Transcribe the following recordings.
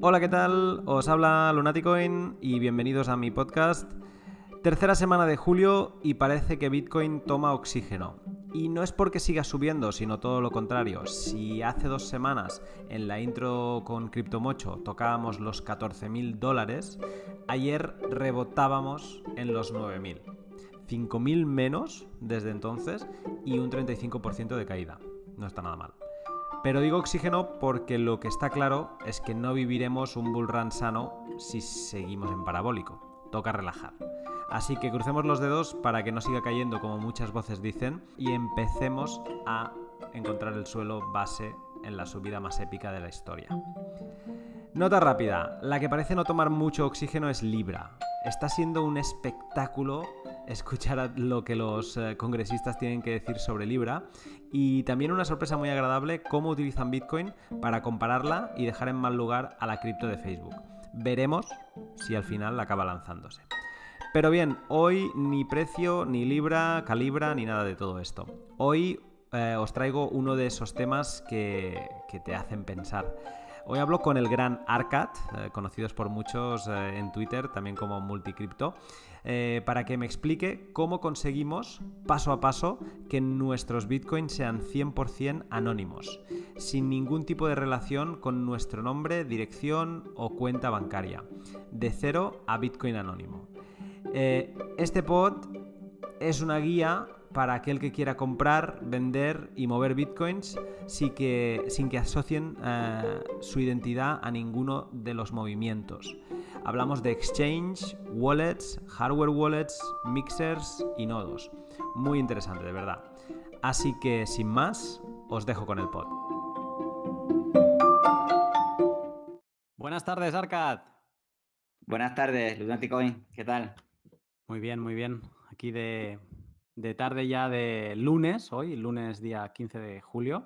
Hola, ¿qué tal? Os habla Lunaticoin y bienvenidos a mi podcast. Tercera semana de julio y parece que Bitcoin toma oxígeno. Y no es porque siga subiendo, sino todo lo contrario. Si hace dos semanas en la intro con CryptoMocho tocábamos los 14.000 dólares, ayer rebotábamos en los 9.000. 5.000 menos desde entonces y un 35% de caída. No está nada mal. Pero digo oxígeno porque lo que está claro es que no viviremos un bull run sano si seguimos en parabólico. Toca relajar. Así que crucemos los dedos para que no siga cayendo como muchas voces dicen y empecemos a encontrar el suelo base en la subida más épica de la historia. Nota rápida, la que parece no tomar mucho oxígeno es Libra. Está siendo un espectáculo escuchar lo que los eh, congresistas tienen que decir sobre Libra y también una sorpresa muy agradable cómo utilizan Bitcoin para compararla y dejar en mal lugar a la cripto de Facebook. Veremos si al final acaba lanzándose. Pero bien, hoy ni precio, ni libra, calibra, ni nada de todo esto. Hoy eh, os traigo uno de esos temas que, que te hacen pensar. Hoy hablo con el gran Arcat, eh, conocidos por muchos eh, en Twitter, también como Multicripto, eh, para que me explique cómo conseguimos paso a paso que nuestros bitcoins sean 100% anónimos, sin ningún tipo de relación con nuestro nombre, dirección o cuenta bancaria, de cero a bitcoin anónimo. este pod es una guía para aquel que quiera comprar, vender y mover bitcoins sin que, sin que asocien eh, su identidad a ninguno de los movimientos. Hablamos de exchange, wallets, hardware wallets, mixers y nodos. Muy interesante, de verdad. Así que sin más, os dejo con el pod. Buenas tardes, Arcad. Buenas tardes, Lunaticoin. ¿Qué tal? Muy bien, muy bien. Aquí de, de tarde ya de lunes, hoy, lunes día 15 de julio,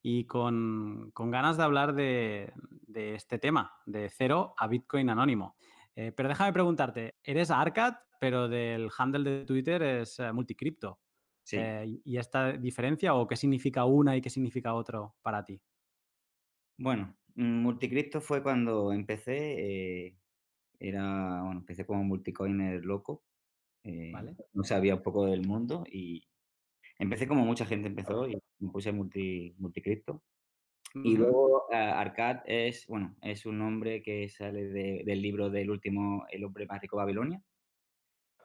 y con, ganas de hablar de, este tema, de cero a Bitcoin anónimo. Eh, pero déjame preguntarte, eres Arcad, pero del handle de Twitter es eh, Multicripto. Sí. Eh, ¿Y esta diferencia o qué significa una y qué significa otro para ti? Bueno, Multicripto fue cuando empecé, era, bueno, empecé como multicoiner loco, ¿Vale? no sabía un poco del mundo y empecé como mucha gente empezó y me puse multi, multicripto. Y luego Arcad es, bueno, es un nombre que sale del libro del último, El hombre más rico de Babilonia,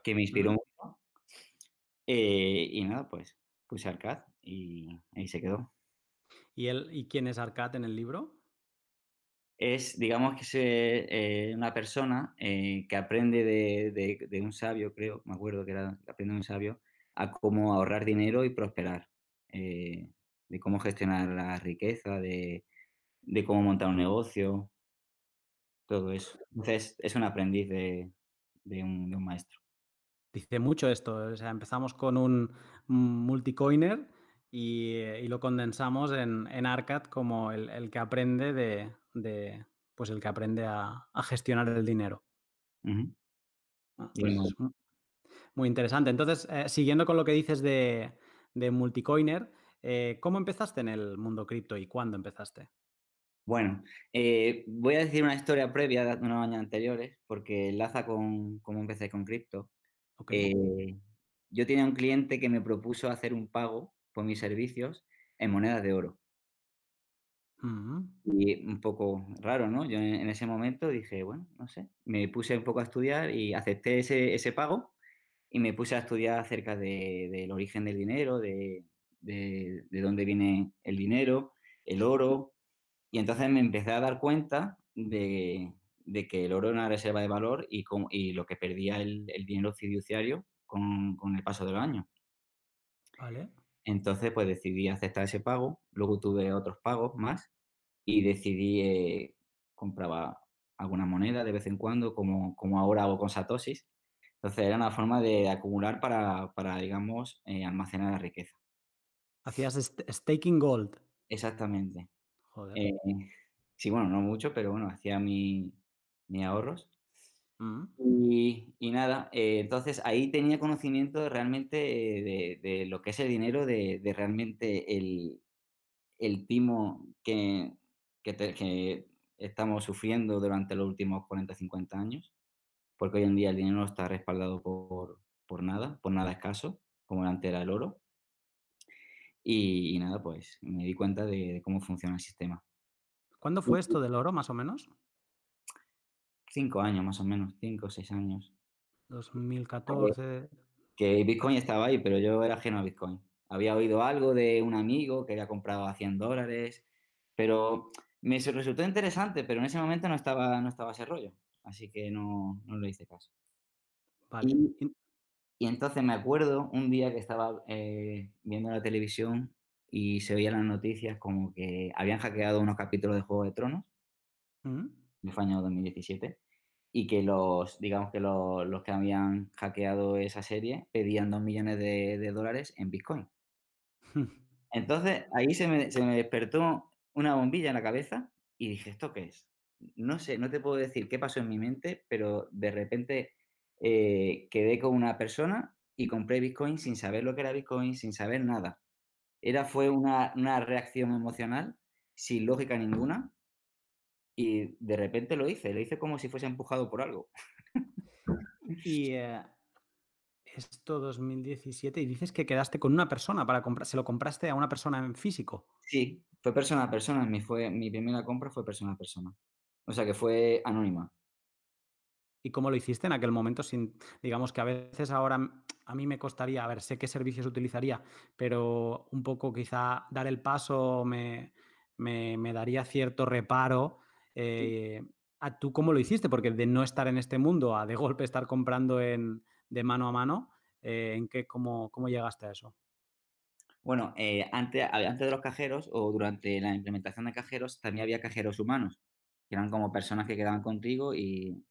que me inspiró mucho. Eh, y nada, pues puse Arcad y ahí se quedó. ¿Y, él, ¿Y quién es Arcad en el libro? Es, digamos que es eh, una persona eh, que aprende de, un sabio, creo, me acuerdo que era, aprende de un sabio, a cómo ahorrar dinero y prosperar, eh, de cómo gestionar la riqueza, de, cómo montar un negocio, todo eso. Entonces, es un aprendiz de, un, maestro. Dice mucho esto, empezamos con un multicoiner y, y lo condensamos en, en Arcad como el que aprende de, de pues el que aprende a, gestionar el dinero. Ah, pues muy interesante. Entonces, eh, siguiendo con lo que dices de, multicoiner, eh, ¿cómo empezaste en el mundo cripto y cuándo empezaste? Bueno, eh, voy a decir una historia previa de unos años anteriores porque enlaza con cómo empecé con cripto. yo tenía un cliente que me propuso hacer un pago por mis servicios en monedas de oro. Y un poco raro, ¿no? Yo en, ese momento dije, bueno, no sé, me puse un poco a estudiar y acepté ese, ese pago y me puse a estudiar acerca del origen del dinero, de, de, dónde viene el dinero, el oro, y entonces me empecé a dar cuenta de, de que el oro era una reserva de valor y, y lo que perdía el, el dinero fiduciario con, con, el paso del año. Vale. Entonces, pues decidí aceptar ese pago, luego tuve otros pagos más y decidí, eh, compraba alguna moneda de vez en cuando, como, como ahora hago con Satoshis. Entonces era una forma de acumular para, para digamos, eh, almacenar la riqueza. Hacías staking gold. Exactamente. Joder. Eh, sí, bueno, no mucho, pero bueno, hacía mis ahorros. Y, y, nada, entonces ahí tenía conocimiento realmente de, de, lo que es el dinero, de, de realmente el, el timo que, que, estamos sufriendo durante los últimos 40, 50 años, porque hoy en día el dinero no está respaldado por, por nada, por nada escaso, como antes era el oro. Y, y nada, pues me di cuenta de, de cómo funciona el sistema. ¿Cuándo fue esto del oro, más o menos? Cinco años más o menos, cinco o seis años. 2014. Que Bitcoin estaba ahí, pero yo era ajeno a Bitcoin. Había oído algo de un amigo que había comprado a 100 dólares, pero me su- resultó interesante, pero en ese momento no estaba, no estaba ese rollo, así que no, no le hice caso. Vale. Y, entonces me acuerdo un día que estaba eh, viendo la televisión y se veían las noticias como que habían hackeado unos capítulos de Juego de Tronos, ¿Mm? Que fue año 2017, y que los, digamos que los, los que habían hackeado esa serie pedían 2 millones de, de dólares en Bitcoin. Entonces, ahí se me, se me despertó una bombilla en la cabeza y dije, ¿esto qué es? No sé, no te puedo decir qué pasó en mi mente, pero de repente eh, quedé con una persona y compré Bitcoin sin saber lo que era Bitcoin, sin saber nada. Era, fue una, una reacción emocional sin lógica ninguna y de repente lo hice, lo hice como si fuese empujado por algo. Y eh, esto 2017, y dices que quedaste con una persona para comprar, se lo compraste a una persona en físico. Sí, fue persona a persona, mi, fue, mi primera compra fue persona a persona. O sea que fue anónima. ¿Y cómo lo hiciste en aquel momento? Sin, digamos que a veces ahora a mí me costaría, a ver, sé qué servicios utilizaría, pero un poco quizá dar el paso me, me- me daría cierto reparo. Eh, ¿a ¿Tú cómo lo hiciste? Porque de no estar en este mundo a de golpe estar comprando en, de mano a mano, eh, ¿en qué, cómo, cómo llegaste a eso? Bueno, eh, antes, antes de los cajeros o durante la implementación de cajeros también había cajeros humanos, que eran como personas que quedaban contigo y,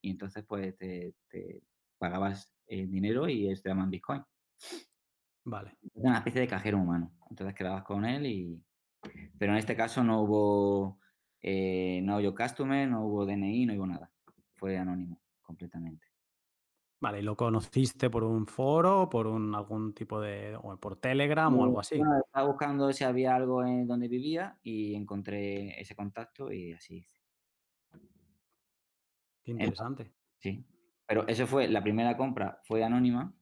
y entonces pues te, te pagabas el dinero y ellos te daban Bitcoin. Vale. Era una especie de cajero humano. Entonces quedabas con él y... Pero en este caso no hubo, eh, no hubo customer, no hubo DNI, no hubo nada. Fue anónimo completamente. Vale, ¿y lo conociste por un foro, por un algún tipo de, o por Telegram o algo así? estaba buscando si había algo en donde vivía y encontré ese contacto y así hice. Qué interesante. sí. Pero eso fue, la primera compra fue anónima,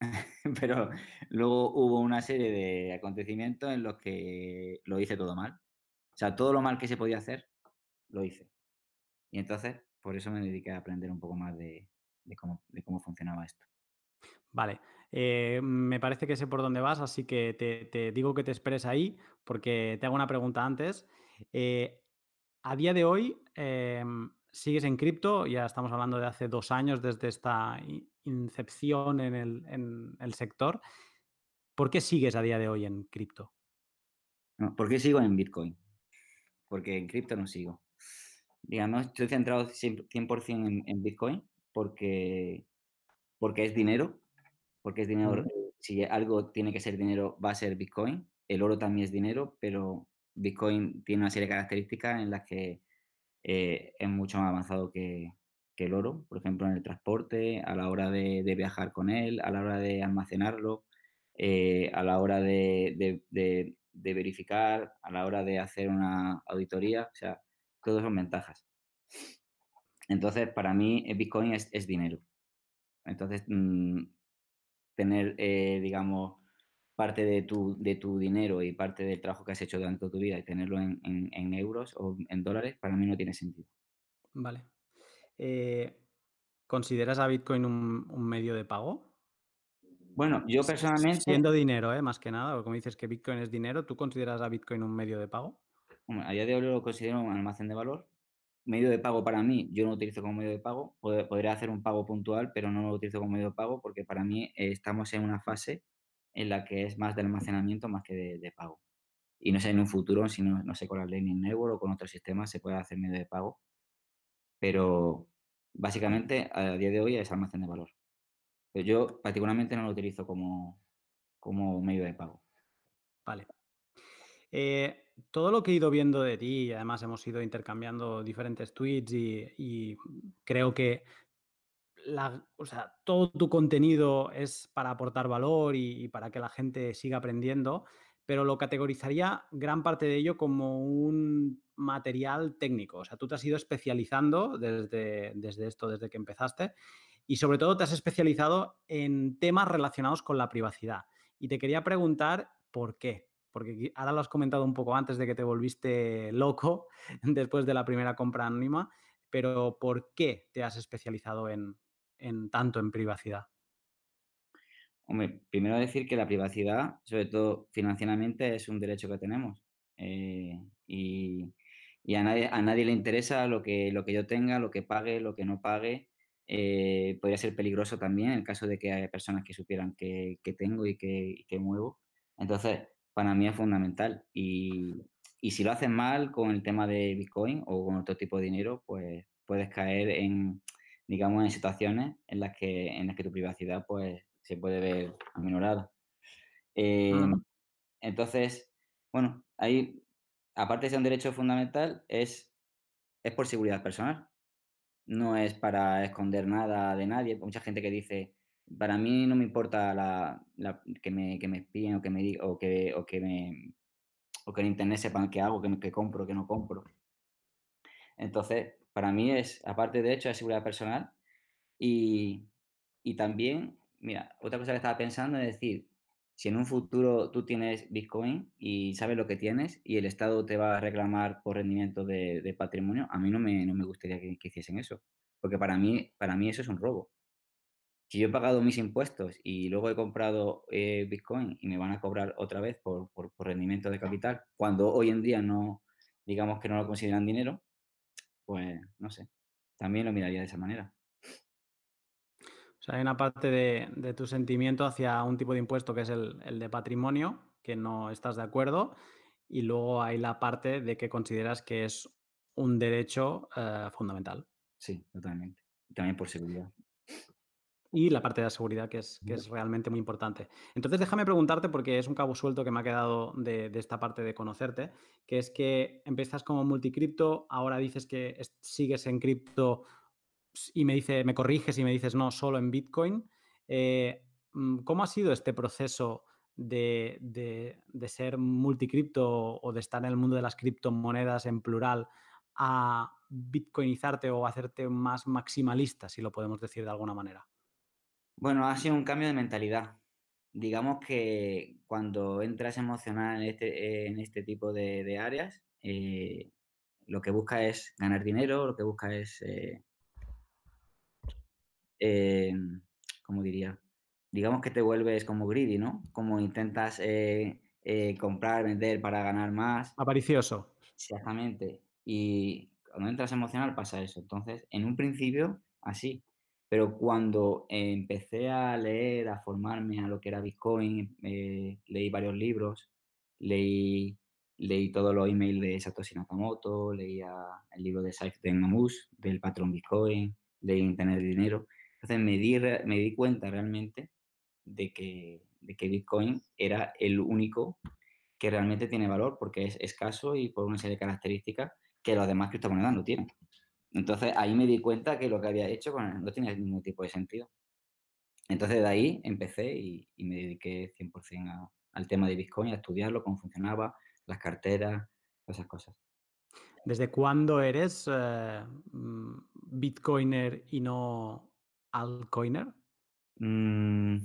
pero luego hubo una serie de acontecimientos en los que lo hice todo mal. O sea, todo lo mal que se podía hacer, lo hice. Y entonces, por eso me dediqué a aprender un poco más de, de cómo, de cómo funcionaba esto. Vale, eh, me parece que sé por dónde vas, así que te, te digo que te esperes ahí, porque te hago una pregunta antes. Eh, a día de hoy, em, ¿sigues en cripto? Ya estamos hablando de hace dos años desde esta incepción en el, en el sector. ¿Por qué sigues a día de hoy en cripto? No, ¿Por qué sigo en Bitcoin? Porque en cripto no sigo. Digamos, estoy centrado 100%, 100% en, en Bitcoin porque, porque es dinero, porque es dinero, eh, si algo tiene que ser dinero, va a ser Bitcoin. El oro también es dinero, pero Bitcoin tiene una serie de características en las que eh, es mucho más avanzado que, que el oro, por ejemplo, en el transporte, a la hora de, de viajar con él, a la hora de almacenarlo, eh, a la hora de, de- de- de verificar, a la hora de hacer una auditoría, o sea, todas son ventajas. Entonces, para mí, el Bitcoin es, es dinero. Entonces, mm, tener, eh, digamos, parte de tu, de tu dinero y parte del trabajo que has hecho durante tu vida y tenerlo en, en- euros o en dólares, para mí no tiene sentido. Vale. Eh, ¿consideras a Bitcoin un medio de pago? Bueno, yo personalmente, Siendo dinero, ¿eh? Más que nada, como dices que Bitcoin es dinero, ¿tú consideras a Bitcoin un medio de pago? hombre, a día de hoy lo considero un almacén de valor. Medio de pago para mí, yo no lo utilizo como medio de pago. Pod- Podría hacer un pago puntual, pero no lo utilizo como medio de pago porque para mí eh, estamos en una fase en la que es más de almacenamiento más que de, de pago. Y no sé en un futuro, si no, no sé con la Lightning Network o con otros sistemas se puede hacer medio de pago, pero básicamente a día de hoy es almacén de valor. Yo particularmente no lo utilizo como, como medio de pago. Vale. Eh, todo lo que he ido viendo de ti, y además hemos ido intercambiando diferentes tweets y, y creo que la- o sea, todo tu contenido es para aportar valor y, y para que la gente siga aprendiendo, pero lo categorizaría gran parte de ello como un material técnico. O sea, tú te has ido especializando desde, desde esto, desde que empezaste, y sobre todo te has especializado en temas relacionados con la privacidad. Y te quería preguntar por qué. Porque ahora lo has comentado un poco antes de que te volviste loco después de la primera compra anónima, pero ¿por qué te has especializado en, en tanto en privacidad? Hombre, primero decir que la privacidad, sobre todo financieramente, es un derecho que tenemos. Eh, y, y a, nadie, a nadie le interesa lo que, lo que yo tenga, lo que pague, lo que no pague. Eh, podría ser peligroso también en el caso de que haya personas que supieran que, que tengo y que, y que muevo. Entonces, para mí es fundamental. Y, y si lo haces mal con el tema de Bitcoin o con otro tipo de dinero, pues puedes caer en, digamos, en situaciones en las que, en las que tu privacidad pues, se puede ver aminorada. Eh, Ujú. entonces, bueno, ahí, aparte de ser un derecho fundamental, es, es por seguridad personal. No es para esconder nada de nadie. Mucha gente que dice, para mí no me importa la, la- que, me, que me espíen o que me, o que, o que me, o que en internet sepan qué hago, que, que compro, que no compro. Entonces, para mí es, aparte de hecho, es seguridad personal y, y también, mira, otra cosa que estaba pensando es decir, si en un futuro tú tienes Bitcoin y sabes lo que tienes y el Estado te va a reclamar por rendimiento de, de patrimonio, a mí no me, no me gustaría que, que hiciesen eso, porque para mí, para mí eso es un robo. Si yo he pagado mis impuestos y luego he comprado eh, Bitcoin y me van a cobrar otra vez por, por, por rendimiento de capital, cuando hoy en día no, digamos que no lo consideran dinero, pues no sé, también lo miraría de esa manera. O sea, hay una parte de, de tu sentimiento hacia un tipo de impuesto que es el, el de patrimonio, que no estás de acuerdo, y luego hay la parte de que consideras que es un derecho eh, fundamental. Sí, totalmente. También por seguridad. Y la parte de la seguridad, que es, que es realmente muy importante. Entonces, déjame preguntarte, porque es un cabo suelto que me ha quedado de, de esta parte de conocerte, que es que empiezas como multicripto, ahora dices que es- sigues en cripto y me dice, me corriges y me dices no, solo en Bitcoin. Eh, mm, ¿Cómo ha sido este proceso de, de, de ser multicripto o de estar en el mundo de las criptomonedas en plural a bitcoinizarte o hacerte más maximalista, si lo podemos decir de alguna manera? Bueno, ha sido un cambio de mentalidad. Digamos que cuando entras emocional en este, en este tipo de, áreas, eh, lo que busca es ganar dinero, lo que busca es, eh, eh, ¿cómo diría? Digamos que te vuelves como greedy, ¿no? Como intentas eh, eh, comprar, vender para ganar más. Avaricioso. Exactamente. Y cuando entras emocional pasa eso. Entonces, en un principio, así. Pero cuando empecé a leer, a formarme a lo que era Bitcoin, eh, leí varios libros, leí, leí todos los emails de Satoshi Nakamoto, leía el libro de Saif Mamus, del patrón Bitcoin, leí Internet de Dinero. Entonces me di, me di cuenta realmente de que, de que Bitcoin era el único que realmente tiene valor porque es escaso y por una serie de características que las demás criptomonedas no tienen. Entonces ahí me di cuenta que lo que había hecho no tenía ningún tipo de sentido. Entonces de ahí empecé y, me dediqué 100% a- al tema de Bitcoin, a estudiarlo, cómo funcionaba, las carteras, esas cosas. ¿Desde cuándo eres eh, mm, bitcoiner y no altcoiner? Mm,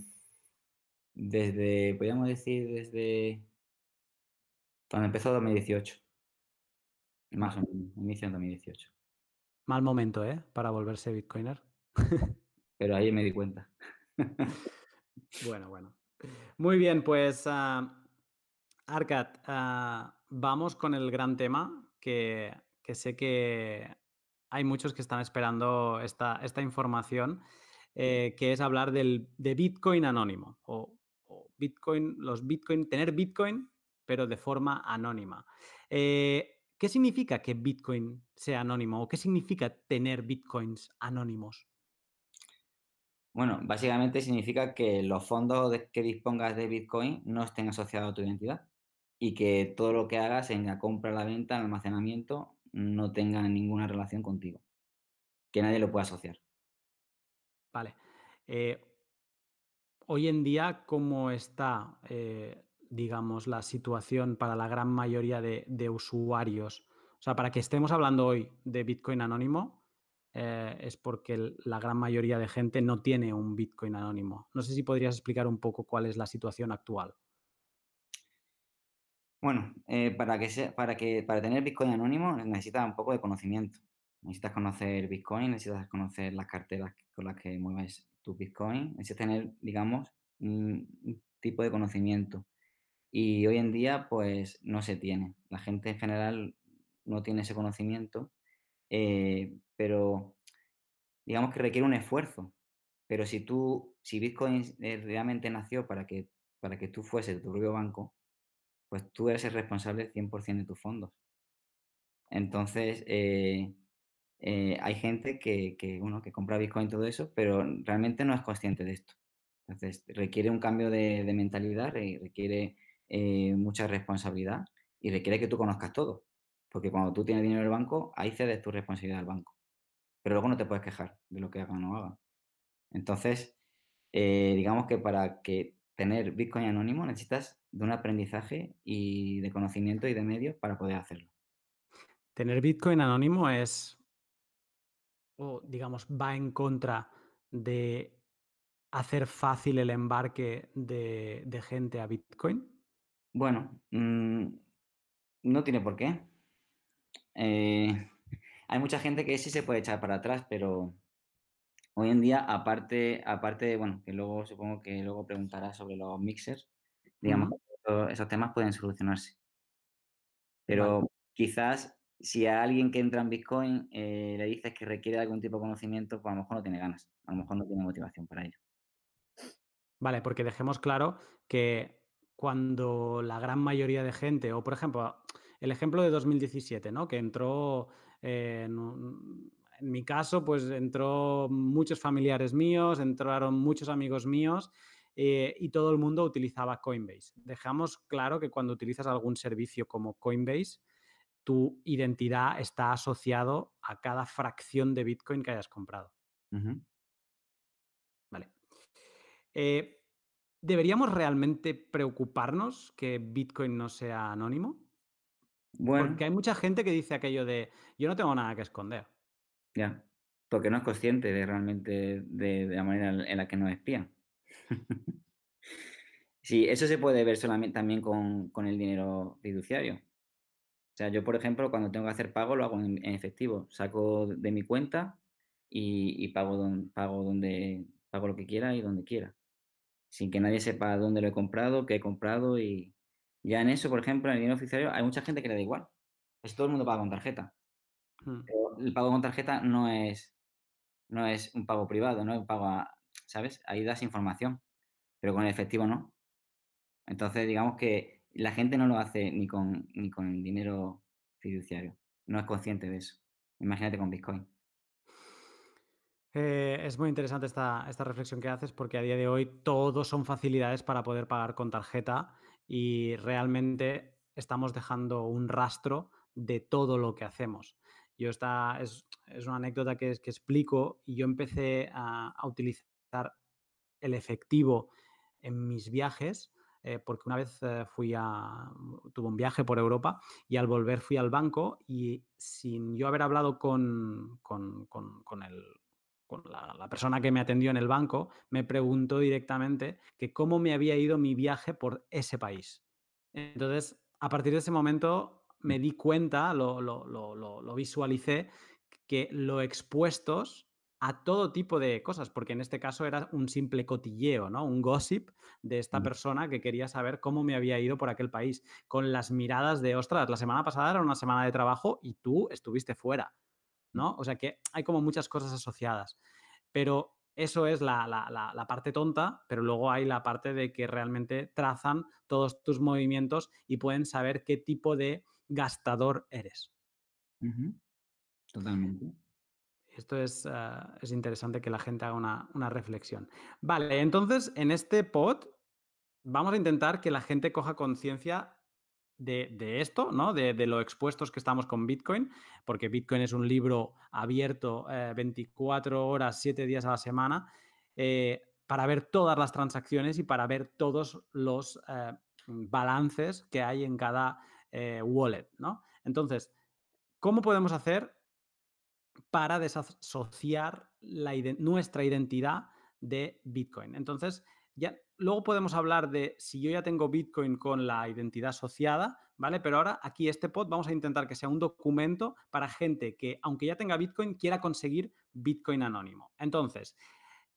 desde, podríamos decir, desde cuando empezó 2018, más o menos, inicio de 2018. Mal momento, ¿eh? Para volverse bitcoiner. Pero ahí me di cuenta. Bueno, bueno. Muy bien, pues, ah, Arcad, ah, vamos con el gran tema que, que sé que hay muchos que están esperando esta, esta información, eh, que es hablar del, de Bitcoin anónimo o, o Bitcoin, los Bitcoin, tener Bitcoin, pero de forma anónima. Eh, ¿Qué significa que Bitcoin sea anónimo o qué significa tener Bitcoins anónimos? Bueno, básicamente significa que los fondos de- que dispongas de Bitcoin no estén asociados a tu identidad y que todo lo que hagas en la compra, la venta, el almacenamiento no tenga ninguna relación contigo, que nadie lo pueda asociar. Vale. Eh, Hoy en día, ¿cómo está eh, digamos, la situación para la gran mayoría de, usuarios? O sea, para que estemos hablando hoy de Bitcoin anónimo, eh, es porque la gran mayoría de gente no tiene un Bitcoin anónimo. No sé si podrías explicar un poco cuál es la situación actual. Bueno, eh, para, que para, que, para tener Bitcoin anónimo necesitas un poco de conocimiento. Necesitas conocer Bitcoin, necesitas conocer las carteras con las que mueves tu Bitcoin, necesitas tener, digamos, un, tipo de conocimiento. Y hoy en día, pues, no se tiene. La gente en general no tiene ese conocimiento, eh, pero digamos que requiere un esfuerzo. Pero si tú, si Bitcoin realmente nació para que, para que tú fueses tu propio banco, pues tú eres el responsable 100% de tus fondos. Entonces, eh, eh, hay gente que, uno, que compra Bitcoin y todo eso, pero realmente no es consciente de esto. Entonces, requiere un cambio de, mentalidad, requiere mucha responsabilidad y requiere que tú conozcas todo. Porque cuando tú tienes dinero en el banco, ahí cedes tu responsabilidad al banco pero luego no te puedes quejar de lo que hagan o no hagan. Entonces, eh, digamos que para que tener Bitcoin anónimo necesitas de un aprendizaje y de conocimiento y de medios para poder hacerlo. Tener Bitcoin anónimo es, o digamos, va en contra de hacer fácil el embarque de, gente a Bitcoin? Bueno, mm, no tiene por qué. Eh, hay mucha gente que sí se puede echar para atrás, pero hoy en día, aparte, aparte, bueno, que luego supongo que luego preguntará sobre los mixers, digamos, esos temas pueden solucionarse. Pero quizás si a alguien que entra en Bitcoin eh, le dices que requiere algún tipo de conocimiento, pues a lo mejor no tiene ganas, a lo mejor no tiene motivación para ello. Vale, porque dejemos claro que cuando la gran mayoría de gente, o por ejemplo, el ejemplo de 2017, ¿no? Que entró eh, en, mi caso, pues entró muchos familiares míos, entraron muchos amigos míos eh, y todo el mundo utilizaba Coinbase. Dejamos claro que cuando utilizas algún servicio como Coinbase, tu identidad está asociado a cada fracción de Bitcoin que hayas comprado. Vale. Eh, ¿Deberíamos realmente preocuparnos que Bitcoin no sea anónimo? Porque hay mucha gente que dice aquello de yo no tengo nada que esconder. Ya, porque no es consciente de realmente de, la manera en la que nos espían. sí, eso se puede ver solamente también con, el dinero fiduciario. O sea, yo, por ejemplo, cuando tengo que hacer pago, lo hago en, efectivo. Saco de mi cuenta y, pago, pago, donde, pago lo que quiera y donde quiera. Sin que nadie sepa dónde lo he comprado, qué he comprado y, ya en eso, por ejemplo, en el dinero oficial hay mucha gente que le da igual. Es todo el mundo paga con tarjeta. Hmm. el pago con tarjeta no es, no es un pago privado, no es un pago, ¿sabes? Ahí das información, pero con el efectivo no. Entonces, digamos que la gente no lo hace ni con, ni con dinero fiduciario. No es consciente de eso. Imagínate con Bitcoin. Eh, es muy interesante esta, esta reflexión que haces porque a día de hoy todo son facilidades para poder pagar con tarjeta y realmente estamos dejando un rastro de todo lo que hacemos. Yo esta es, una anécdota que, que, explico y yo empecé a, utilizar el efectivo en mis viajes eh, porque una vez eh, fui a, tuve un viaje por Europa y al volver fui al banco y sin yo haber hablado con, con, con el, con la, persona que me atendió en el banco, me preguntó directamente que cómo me había ido mi viaje por ese país. Entonces, a partir de ese momento me di cuenta, lo, lo, visualicé, que lo expuestos a todo tipo de cosas, porque en este caso era un simple cotilleo, ¿no? Un gossip de esta mm. persona que quería saber cómo me había ido por aquel país, con las miradas de, ostras, la semana pasada era una semana de trabajo y tú estuviste fuera. ¿no? O sea que hay como muchas cosas asociadas. Pero eso es la, parte tonta, pero luego hay la parte de que realmente trazan todos tus movimientos y pueden saber qué tipo de gastador eres. Totalmente. Esto es, ah, es, interesante que la gente haga una, una, reflexión. Vale, entonces en este pod vamos a intentar que la gente coja conciencia de, esto, ¿no? De, lo expuestos que estamos con Bitcoin, porque Bitcoin es un libro abierto 24 eh, horas, 7 días a la semana, eh, para ver todas las transacciones y para ver todos los, eh, balances que hay en cada wallet, ¿no? Entonces, ¿cómo podemos hacer para desasociar nuestra identidad de Bitcoin? Entonces, ya, luego podemos hablar de si yo ya tengo Bitcoin con la identidad asociada, ¿vale? Pero ahora aquí este pod vamos a intentar que sea un documento para gente que, aunque ya tenga Bitcoin, quiera conseguir Bitcoin anónimo. Entonces,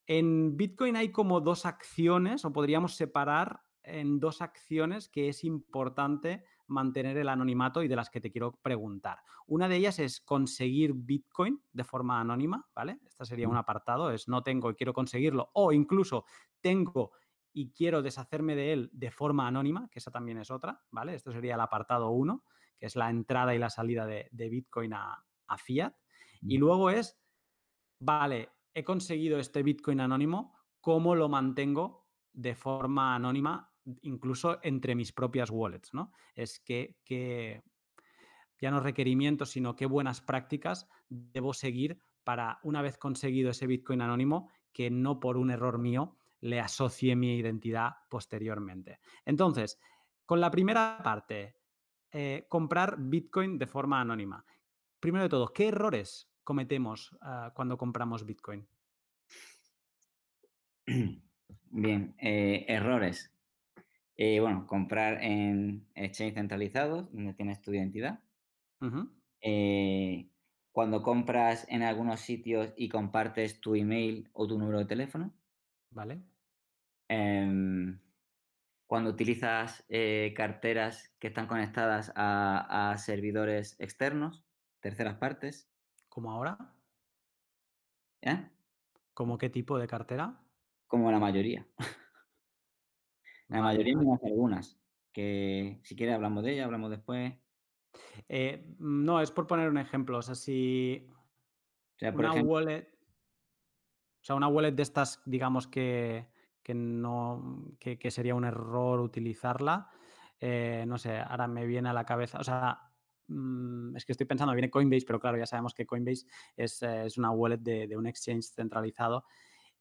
en Bitcoin hay como dos acciones, o podríamos separar en dos acciones que es importante mantener el anonimato y de las que te quiero preguntar. Una de ellas es conseguir Bitcoin de forma anónima, ¿vale? Este sería un apartado, es no tengo y quiero conseguirlo, o incluso tengo y quiero deshacerme de él de forma anónima, que esa también es otra, ¿vale? Esto sería el apartado 1, que es la entrada y la salida de, Bitcoin a, fiat. Y luego es, vale, he conseguido este Bitcoin anónimo, ¿cómo lo mantengo de forma anónima, incluso entre mis propias wallets, ¿no? Es que, que ya no requerimientos, sino qué buenas prácticas debo seguir para, una vez conseguido ese Bitcoin anónimo, que no por un error mío le asocie mi identidad posteriormente. Entonces, con la primera parte, eh, comprar Bitcoin de forma anónima. Primero de todo, ¿qué errores cometemos ah, cuando compramos Bitcoin? Bien, eh, errores. Eh, bueno, comprar en exchange centralizados, donde tienes tu identidad. cuando compras en algunos sitios y compartes tu email o tu número de teléfono. Vale. Em, cuando utilizas eh, carteras que están conectadas a, servidores externos, terceras partes. ¿Como ahora? ¿Eh? ¿Cómo qué tipo de cartera? Como la mayoría. la mayoría menos algunas. Que si quieres hablamos de ella, hablamos después. Eh, no, es por poner un ejemplo. O sea, si una wallet. O sea, una wallet de estas, digamos que que no que, sería un error utilizarla. Eh, no sé, ahora me viene a la cabeza, o sea, mm, es que estoy pensando, viene Coinbase, pero claro, ya sabemos que Coinbase es, eh, una wallet de, un exchange centralizado.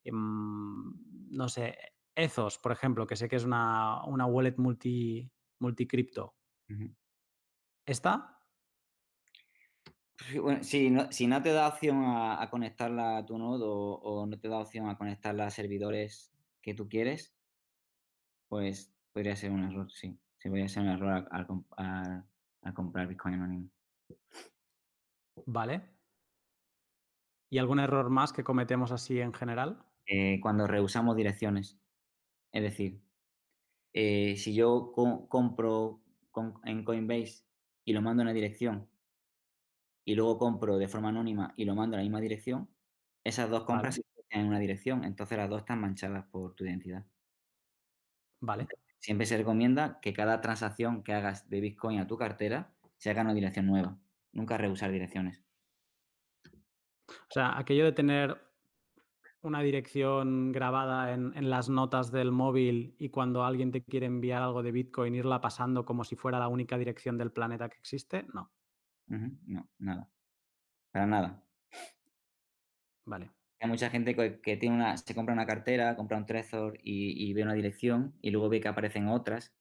Mm, no sé, Ethos, por ejemplo, que sé que es una, wallet multi, multicripto. ¿Está? si, no, te da opción a, conectarla a tu nodo o, no te da opción a conectarla a servidores que tú quieres, pues podría ser un error, sí. Sí, podría ser un error al, comprar Bitcoin anónimo. Vale. ¿Y algún error más que cometemos así en general? Eh, cuando reusamos direcciones. Es decir, eh, si yo compro en Coinbase y lo mando a una dirección y luego compro de forma anónima y lo mando a la misma dirección, esas dos compras en una dirección, entonces las dos están manchadas por tu identidad. Vale. Siempre se recomienda que cada transacción que hagas de Bitcoin a tu cartera se haga en una dirección nueva. Nunca reusar direcciones. O sea, aquello de tener una dirección grabada en, las notas del móvil y cuando alguien te quiere enviar algo de Bitcoin irla pasando como si fuera la única dirección del planeta que existe, no. No, nada. Para nada. Vale. Hay mucha gente que, tiene una, se compra una cartera, compra un Trezor y, ve una dirección y luego ve que aparecen otras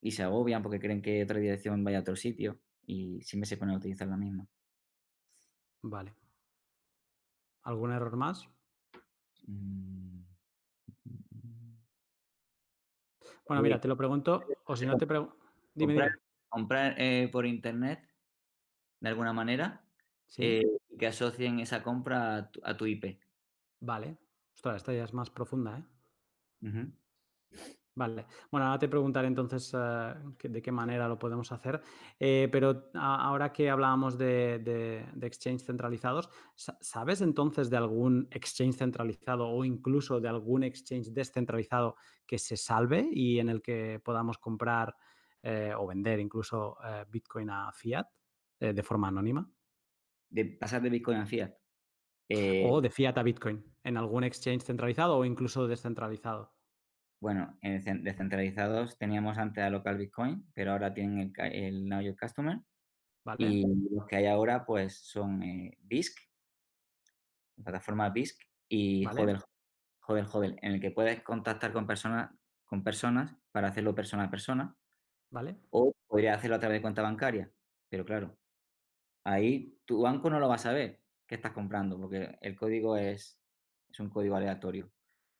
y se agobian porque creen que otra dirección vaya a otro sitio y siempre se pone a utilizar la misma. Vale. ¿Algún error más? Mm. Bueno, mira, te lo pregunto, o si no te pregunto. Dime, comprar, comprar eh, por internet de alguna manera eh, que asocien esa compra a tu, IP. Vale. Ostras, esta ya es más profunda, ¿eh? Vale. Bueno, ahora te preguntaré entonces eh, de qué manera lo podemos hacer. Eh, pero ahora que hablábamos de, de, exchange centralizados, ¿sabes entonces de algún exchange centralizado o incluso de algún exchange descentralizado que se salve y en el que podamos comprar o vender incluso Bitcoin a fiat de forma anónima? De pasar de Bitcoin a fiat. Eh o de fiat a Bitcoin, en algún exchange centralizado o incluso descentralizado. Bueno, en descentralizados teníamos antes a local Bitcoin, pero ahora tienen el, el Know Your Customer. Y los que hay ahora, pues son eh, BISC, la plataforma BISC y Hodel, Hodel, Hodel, en el que puedes contactar con personas con personas para hacerlo persona a persona, ¿Vale? o podría hacerlo a través de cuenta bancaria. Pero claro, ahí tu banco no lo va a saber qué estás comprando, porque el código es, es un código aleatorio.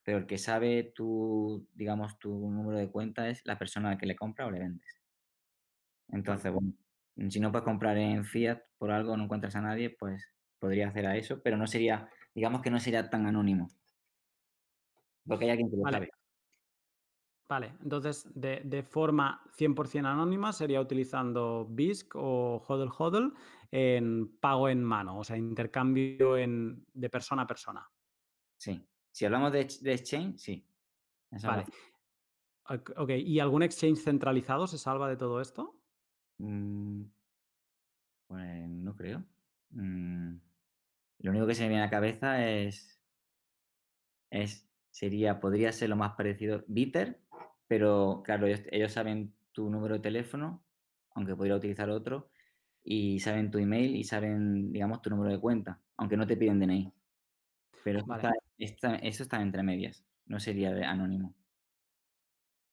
Pero el que sabe tu, digamos, tu número de cuenta es la persona a la que le compra o le vendes. Entonces, bueno, si no puedes comprar en fiat por algo, no encuentras a nadie, pues podría hacer a eso, pero no sería, digamos que no sería tan anónimo. Porque hay alguien que lo Vale. sabe. Vale, entonces de, de forma 100% anónima sería utilizando BISC o HODL HODL en pago en mano, o sea, intercambio en, de persona a persona. Sí. Si hablamos de, ch- de exchange, sí. Esa Vale. Ok, ok, ¿y algún exchange centralizado se salva de todo esto? Mm, pues no creo. Mm, lo único que se me viene a la cabeza es, es, sería, podría ser lo más parecido, Bitter, pero claro, ellos, ellos saben tu número de teléfono, aunque podría utilizar otro, y saben tu email y saben, digamos, tu número de cuenta, aunque no te piden DNI. Pero Vale. está, está- eso está entre medias, no sería de anónimo.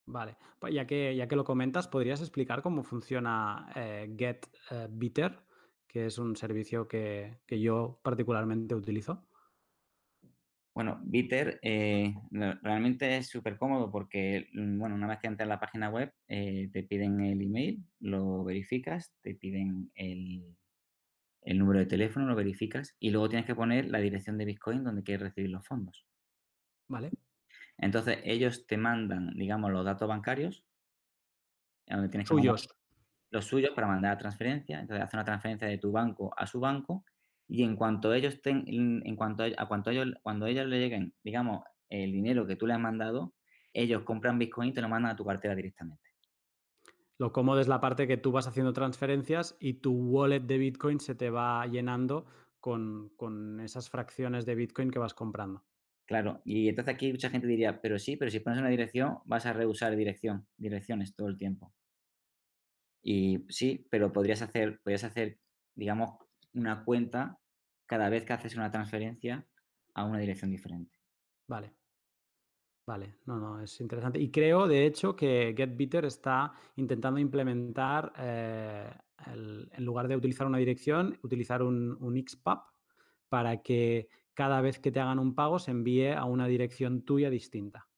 Vale, pues ya que, ya que lo comentas, ¿podrías explicar cómo funciona eh, Get eh, Bitter, que es un servicio que, que yo particularmente utilizo? Bueno, Bitter eh, realmente es súper cómodo porque, mm, bueno, una vez que entras en la página web, eh, te piden el email, lo verificas, te piden el, el número de teléfono, lo verificas y luego tienes que poner la dirección de Bitcoin donde quieres recibir los fondos. Vale, Entonces, ellos te mandan, digamos, los datos bancarios, donde tienes que mandar suyos. los suyos para mandar la transferencia. Entonces, hace una transferencia de tu banco a su banco y en cuanto ellos en cuanto a, a cuanto ellos, cuando ellos le lleguen, digamos, el dinero que tú le has mandado, ellos compran Bitcoin y te lo mandan a tu cartera directamente. Lo cómodo es la parte que tú vas haciendo transferencias y tu wallet de Bitcoin se te va llenando con, con esas fracciones de Bitcoin que vas comprando. Claro, y entonces aquí mucha gente diría, pero sí, pero si pones una dirección, vas a reusar dirección, direcciones todo el tiempo. Y sí, pero podrías hacer, podrías hacer, digamos, una cuenta cada vez que haces una transferencia a una dirección diferente. Vale. Vale, no, no, es interesante. Y creo, de hecho, que GetBitter está intentando implementar, eh, el- en lugar de utilizar una dirección, utilizar un, un XPub para que cada vez que te hagan un pago se envíe a una dirección tuya distinta.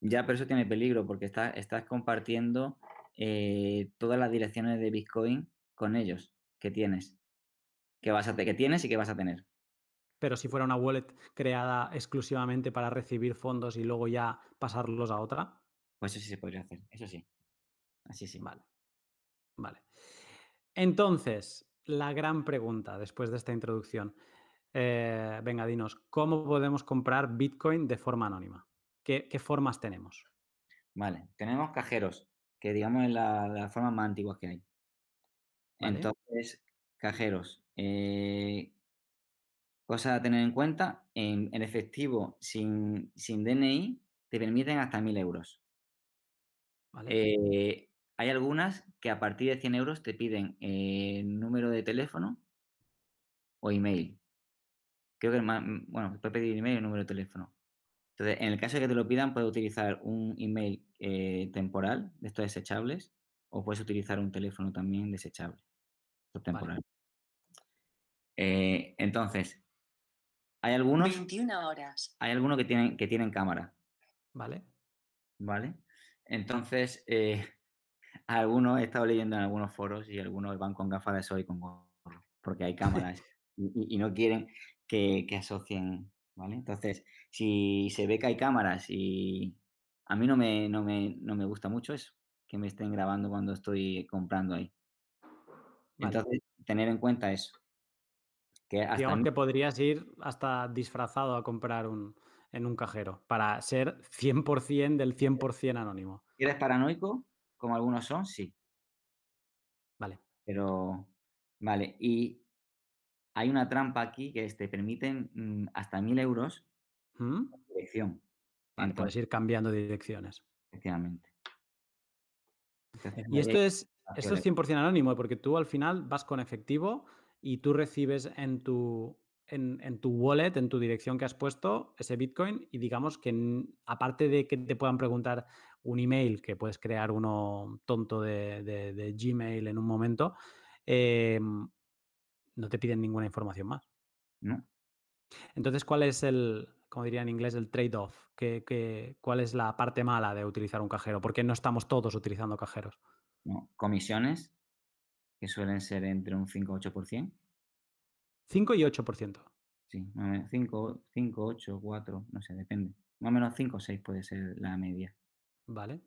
Ya, pero eso tiene peligro porque estás, estás compartiendo eh, todas las direcciones de Bitcoin con ellos que tienes, que, vas a que tienes y que vas a tener. Pero si fuera una wallet creada exclusivamente para recibir fondos y luego ya pasarlos a otra, Pues eso sí se podría hacer, eso sí. Así sí. vale. Vale. Entonces, la gran pregunta después de esta introducción. Eh, venga, dinos, ¿cómo podemos comprar Bitcoin de forma anónima? ¿Qué, qué formas tenemos? Vale, tenemos cajeros, que digamos es la, la forma más antigua que hay. Vale. Entonces, cajeros. Eh, cosa a tener en cuenta, en, en efectivo, sin, sin DNI, te permiten hasta 1.000 euros. Vale. Eh, hay algunas que a partir de 100 euros te piden eh, número de teléfono o email. Creo que el más, mm, bueno, te puede pedir email o número de teléfono. Entonces, en el caso de que te lo pidan, puedes utilizar un email eh, temporal, de estos desechables, o puedes utilizar un teléfono también desechable, Vale. Eh, entonces, hay algunos, 21 horas. hay algunos que tienen, que tienen cámara, Vale. ¿vale? Entonces, eh, algunos he estado leyendo en algunos foros y algunos van con gafas de sol y con gorro, porque hay cámaras y, y- y no quieren que, que asocien, ¿vale? Entonces, si se ve que hay cámaras y a mí no me, no me, no me gusta mucho eso, que me estén grabando cuando estoy comprando ahí. Vale. Entonces, tener en cuenta eso, que hasta Digamos mí- que podrías ir hasta disfrazado a comprar un, en un cajero para ser 100% del 100% anónimo. eres paranoico, como algunos son, sí, Vale. pero vale, y hay una trampa aquí que te permiten mm, hasta 1.000 euros ¿Mm? de dirección. Vale, puedes ir cambiando de direcciones. Efectivamente. Entonces, Y esto es, esto es opciones. 100% anónimo porque tú al final vas con efectivo y tú recibes en tu, en, en, tu wallet, en tu dirección que has puesto, ese Bitcoin, y digamos que aparte de que te puedan preguntar un email, que puedes crear uno tonto de, de, de Gmail en un momento, eh, no te piden ninguna información más. No. Entonces, ¿cuál es el, como diría en inglés, el trade-off? ¿Qué, qué, cuál es la parte mala de utilizar un cajero? ¿Por qué no estamos todos utilizando cajeros? No. Comisiones, que suelen ser entre un 5 8%. 5 y 8%. Sí, 5, 5, 8, 4, no sé, depende. Más o menos 5 o 6 puede ser la media. Vale.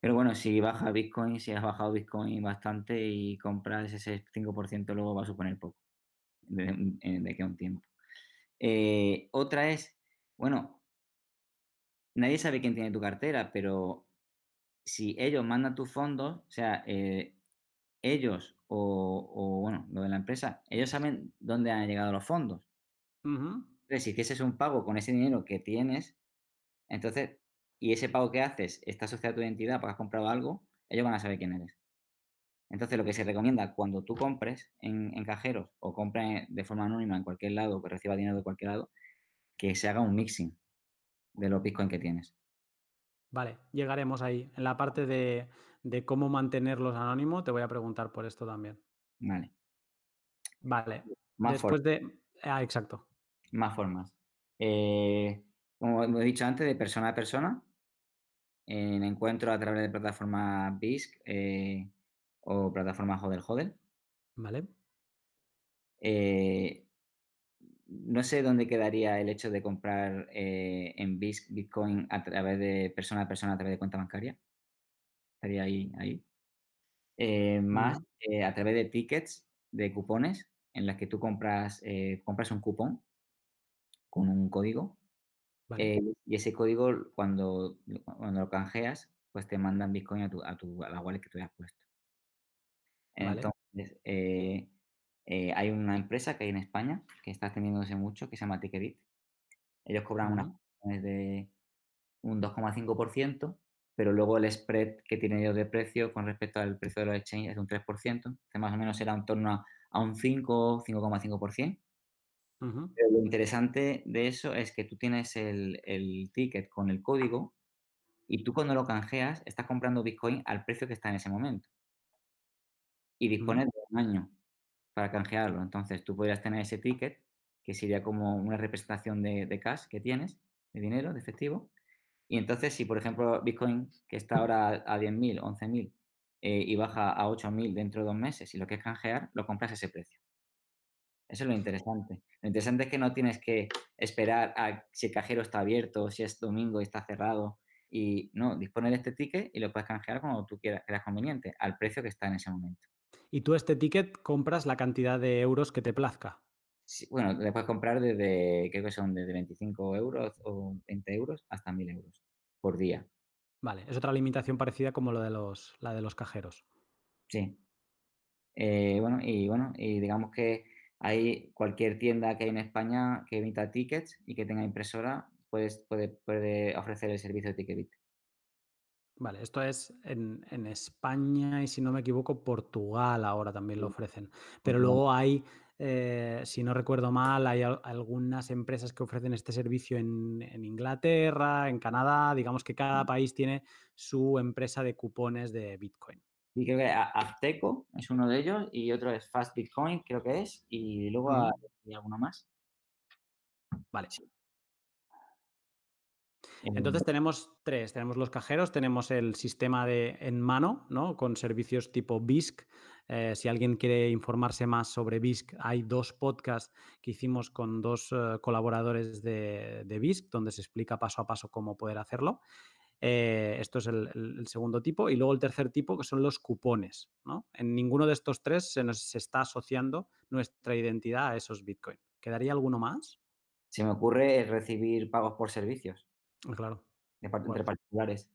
Pero bueno, si baja Bitcoin, si has bajado Bitcoin bastante y compras ese 5%, luego va a suponer poco de, de que un tiempo. Eh, otra es, bueno, nadie sabe quién tiene tu cartera, pero si ellos mandan tus fondos, o sea, eh, ellos o, o, bueno, lo de la empresa, ellos saben dónde han llegado los fondos. Uh -huh. Entonces, si hicieses un pago con ese dinero que tienes, entonces, y ese pago que haces está asociado a tu identidad porque has comprado algo, ellos van a saber quién eres. Entonces, lo que se recomienda cuando tú compres en, en cajeros o compres de forma anónima en cualquier lado, que reciba dinero de cualquier lado, que se haga un mixing de los Bitcoin que tienes. Vale, llegaremos ahí. En la parte de, de cómo mantenerlos anónimos, te voy a preguntar por esto también. Vale. Vale. Más Después de. Ah, exacto. Más formas. Eh, como hemos dicho antes, de persona a persona, en encuentro a través de plataformas BISC eh, o plataformas Hodel Hodel. Vale. Eh, no sé dónde quedaría el hecho de comprar eh, en BISC Bitcoin a través de persona a persona a través de cuenta bancaria. Estaría ahí. ahí. Eh, más eh, a través de tickets, de cupones, en las que tú compras, eh, compras un cupón con un código. Vale. y ese código, cuando, cuando lo canjeas, pues te mandan Bitcoin a, tu, a, tu, a la wallet que tú hayas puesto. Vale. Entonces, hay una empresa que hay en España que está extendiéndose mucho que se llama Ticketbit. Ellos cobran unas Ujú. comisiones de un 2,5%, pero luego el spread que tienen ellos de precio con respecto al precio de los exchanges es un 3%, que más o menos será en torno a, a un 5, 5,5%. Ujú. Pero lo interesante de eso es que tú tienes el, el ticket con el código y tú cuando lo canjeas estás comprando Bitcoin al precio que está en ese momento. Y dispones de un año para canjearlo. Entonces tú podrías tener ese ticket, que sería como una representación de, de cash que tienes, de dinero, de efectivo. Y entonces, si por ejemplo Bitcoin, que está ahora a 10.000, 11.000, eh, y baja a 8.000 dentro de dos meses y lo quieres canjear, lo compras a ese precio. Eso es lo interesante. Lo interesante es que no tienes que esperar a si el cajero está abierto, si es domingo y está cerrado. Y no, dispones de este ticket y lo puedes canjear cuando tú quieras, creas conveniente, al precio que está en ese momento. Y tú este ticket compras la cantidad de euros que te plazca. Bueno, le puedes comprar desde, creo que son desde 25 euros o 20 euros hasta 1000 euros por día. Vale, es otra limitación parecida como lo de los, la de los cajeros. Sí. Eh, bueno, y bueno, y digamos que hay cualquier tienda que hay en España que emita tickets y que tenga impresora, pues puede, puede ofrecer el servicio de Ticketbit. Vale, esto es en, en España y si no me equivoco, Portugal ahora también lo ofrecen. Pero luego hay, eh, si no recuerdo mal, hay al- algunas empresas que ofrecen este servicio en, en Inglaterra, en Canadá. Digamos que cada país tiene su empresa de cupones de Bitcoin. Y creo que Azteco es uno de ellos y otro es Fast Bitcoin, creo que es, y luego hay alguno más. Vale. Sí. Entonces tenemos tres, tenemos los cajeros, tenemos el sistema de en mano, ¿no? Con servicios tipo BISC. Eh, si alguien quiere informarse más sobre BISC, hay dos podcasts que hicimos con dos eh, colaboradores de, de BISC, donde se explica paso a paso cómo poder hacerlo. Eh, esto es el, el- segundo tipo. Y luego el tercer tipo, que son los cupones, ¿no? En ninguno de estos tres se nos se está asociando nuestra identidad a esos Bitcoin. ¿Quedaría alguno más? se me ocurre recibir pagos por servicios Claro. entre particulares.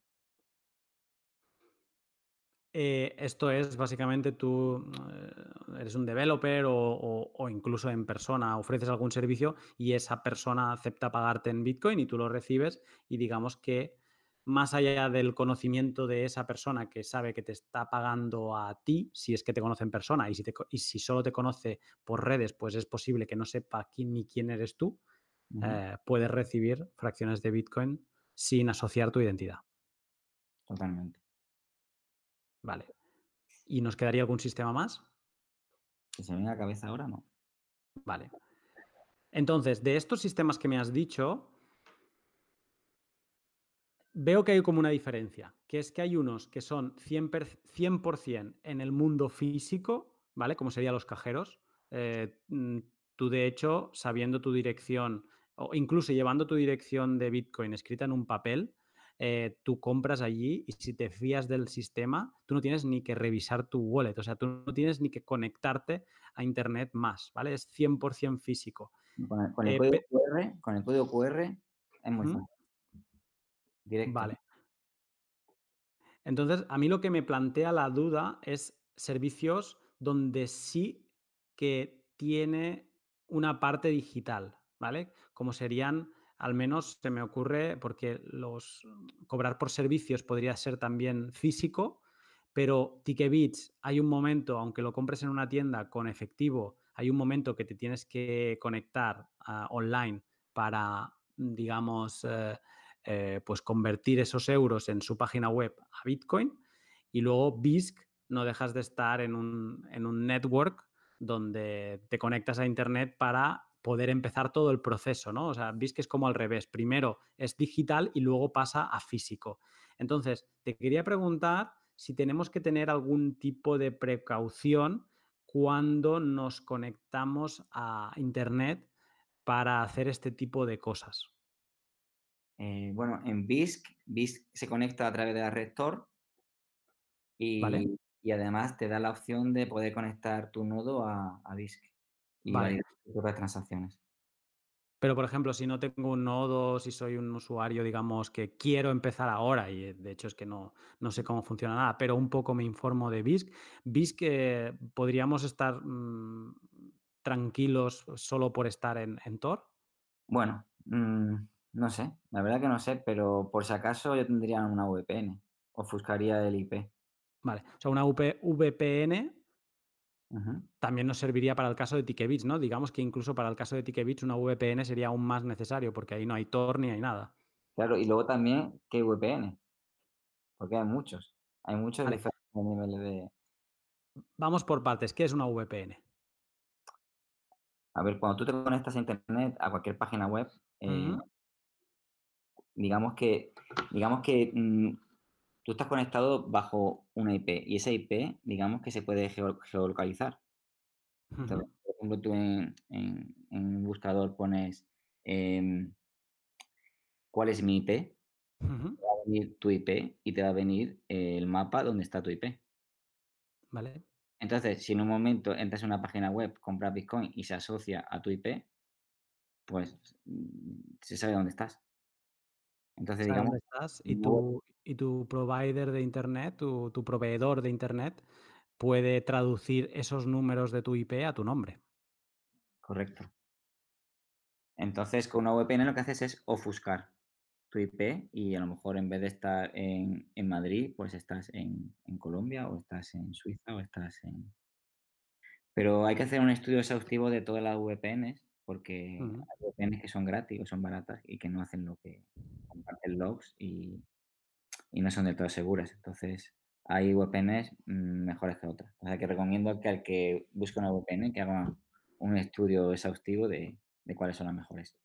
Eh, esto es básicamente tú eh, eres un developer o, o- o incluso en persona ofreces algún servicio y esa persona acepta pagarte en Bitcoin y tú lo recibes y digamos que más allá del conocimiento de esa persona que sabe que te está pagando a ti, si es que te conoce en persona, y si, y si solo te conoce por redes, pues es posible que no sepa quién ni quién eres tú, eh, puedes recibir fracciones de Bitcoin sin asociar tu identidad. Totalmente. Vale. ¿Y nos quedaría algún sistema más? Que se me venga a la cabeza ahora, no. Vale. Entonces, de estos sistemas que me has dicho, veo que hay como una diferencia, que es que hay unos que son 100%, en el mundo físico, ¿vale? Como serían los cajeros. Eh, mm, tú, de hecho, sabiendo tu dirección o incluso llevando tu dirección de Bitcoin escrita en un papel, eh, tú compras allí y si te fías del sistema, tú no tienes ni que revisar tu wallet, o sea, tú no tienes ni que conectarte a Internet más, ¿vale? Es 100% físico. Con el, código, QR, con el código QR es muy fácil. Directo. Vale. Entonces, a mí lo que me plantea la duda es servicios donde sí que tiene una parte digital, ¿vale? Como serían, al menos se me ocurre, porque los cobrar por servicios podría ser también físico, pero Ticketbits hay un momento, aunque lo compres en una tienda con efectivo, hay un momento que te tienes que conectar ah, online para, digamos, eh, eh, pues convertir esos euros en su página web a Bitcoin. Y luego BISC no dejas de estar en un, en un network donde te conectas a Internet para poder empezar todo el proceso, ¿no? O sea, BISC es como al revés. Primero es digital y luego pasa a físico. Entonces, te quería preguntar si tenemos que tener algún tipo de precaución cuando nos conectamos a Internet para hacer este tipo de cosas. Eh, bueno, en BISC, BISC se conecta a través de la red Tor y, y, además te da la opción de poder conectar tu nodo a, a BISC y vale. las transacciones. Pero, por ejemplo, si no tengo un nodo, si soy un usuario, digamos, que quiero empezar ahora, y de hecho es que no, no sé cómo funciona nada, pero un poco me informo de BISC, BISC eh, podríamos estar mm, tranquilos solo por estar en, en Tor. Bueno, mmm, no sé, la verdad que no sé, pero por si acaso yo tendría una VPN, ofuscaría el IP. Vale, o sea, una VPN también nos serviría para el caso de Ticketbits, ¿no? Digamos que incluso para el caso de Ticketbits una VPN sería aún más necesario porque ahí no hay Tor ni hay nada. Claro, y luego también, ¿qué VPN? Porque hay muchos, hay muchos diferentes niveles de... Vamos por partes, ¿qué es una VPN? A ver, cuando tú te conectas a Internet, a cualquier página web, eh, digamos que, digamos que mm, tú estás conectado bajo una IP y esa IP, digamos que se puede geolocalizar. por ejemplo, tú en, un buscador pones em, cuál es mi IP, te va a venir tu IP y te va a venir el mapa donde está tu IP. Vale. Entonces, si en un momento entras en una página web, compras Bitcoin y se asocia a tu IP, pues mm, se sabe dónde estás. Entonces, digamos. estás y tu, y tu provider de Internet, tu, tu, proveedor de Internet, puede traducir esos números de tu IP a tu nombre. Correcto. Entonces, con una VPN lo que haces es ofuscar tu IP y a lo mejor en vez de estar en, en Madrid, pues estás en, en, Colombia o estás en Suiza o estás en... Pero hay que hacer un estudio exhaustivo de todas las VPNs porque hay VPNs que son gratis o son baratas y que no hacen lo que comparten logs y, y no son del todo seguras. Entonces, hay VPNs mejores que otras. O sea, que recomiendo que al que busque una VPN que haga un estudio exhaustivo de, de cuáles son las mejores.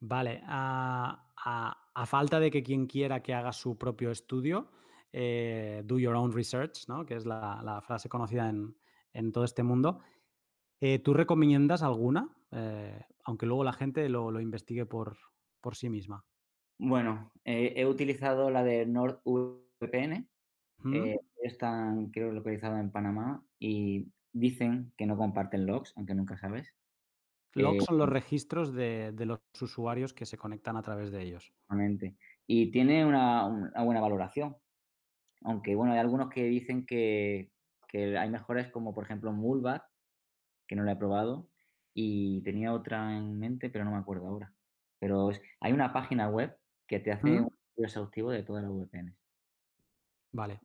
Vale, a, a, falta de que quien quiera que haga su propio estudio, eh, do your own research, ¿no? que es la, la frase conocida en, en, todo este mundo. Eh, ¿Tú recomiendas alguna? Eh, aunque luego la gente lo, lo investigue por, por, sí misma. Bueno, he utilizado la de NordVPN. ¿Mm? están, creo, localizados en Panamá y dicen que no comparten logs, aunque nunca sabes. Logs son los registros de, de, los usuarios que se conectan a través de ellos. Y tiene una, una, buena valoración. Aunque, bueno, hay algunos que dicen que, que hay mejores como, por ejemplo, Mulback, que no la he probado, y tenía otra en mente, pero no me acuerdo ahora. Pero es, hay una página web que te hace exhaustivo de todas las VPNs. Vale.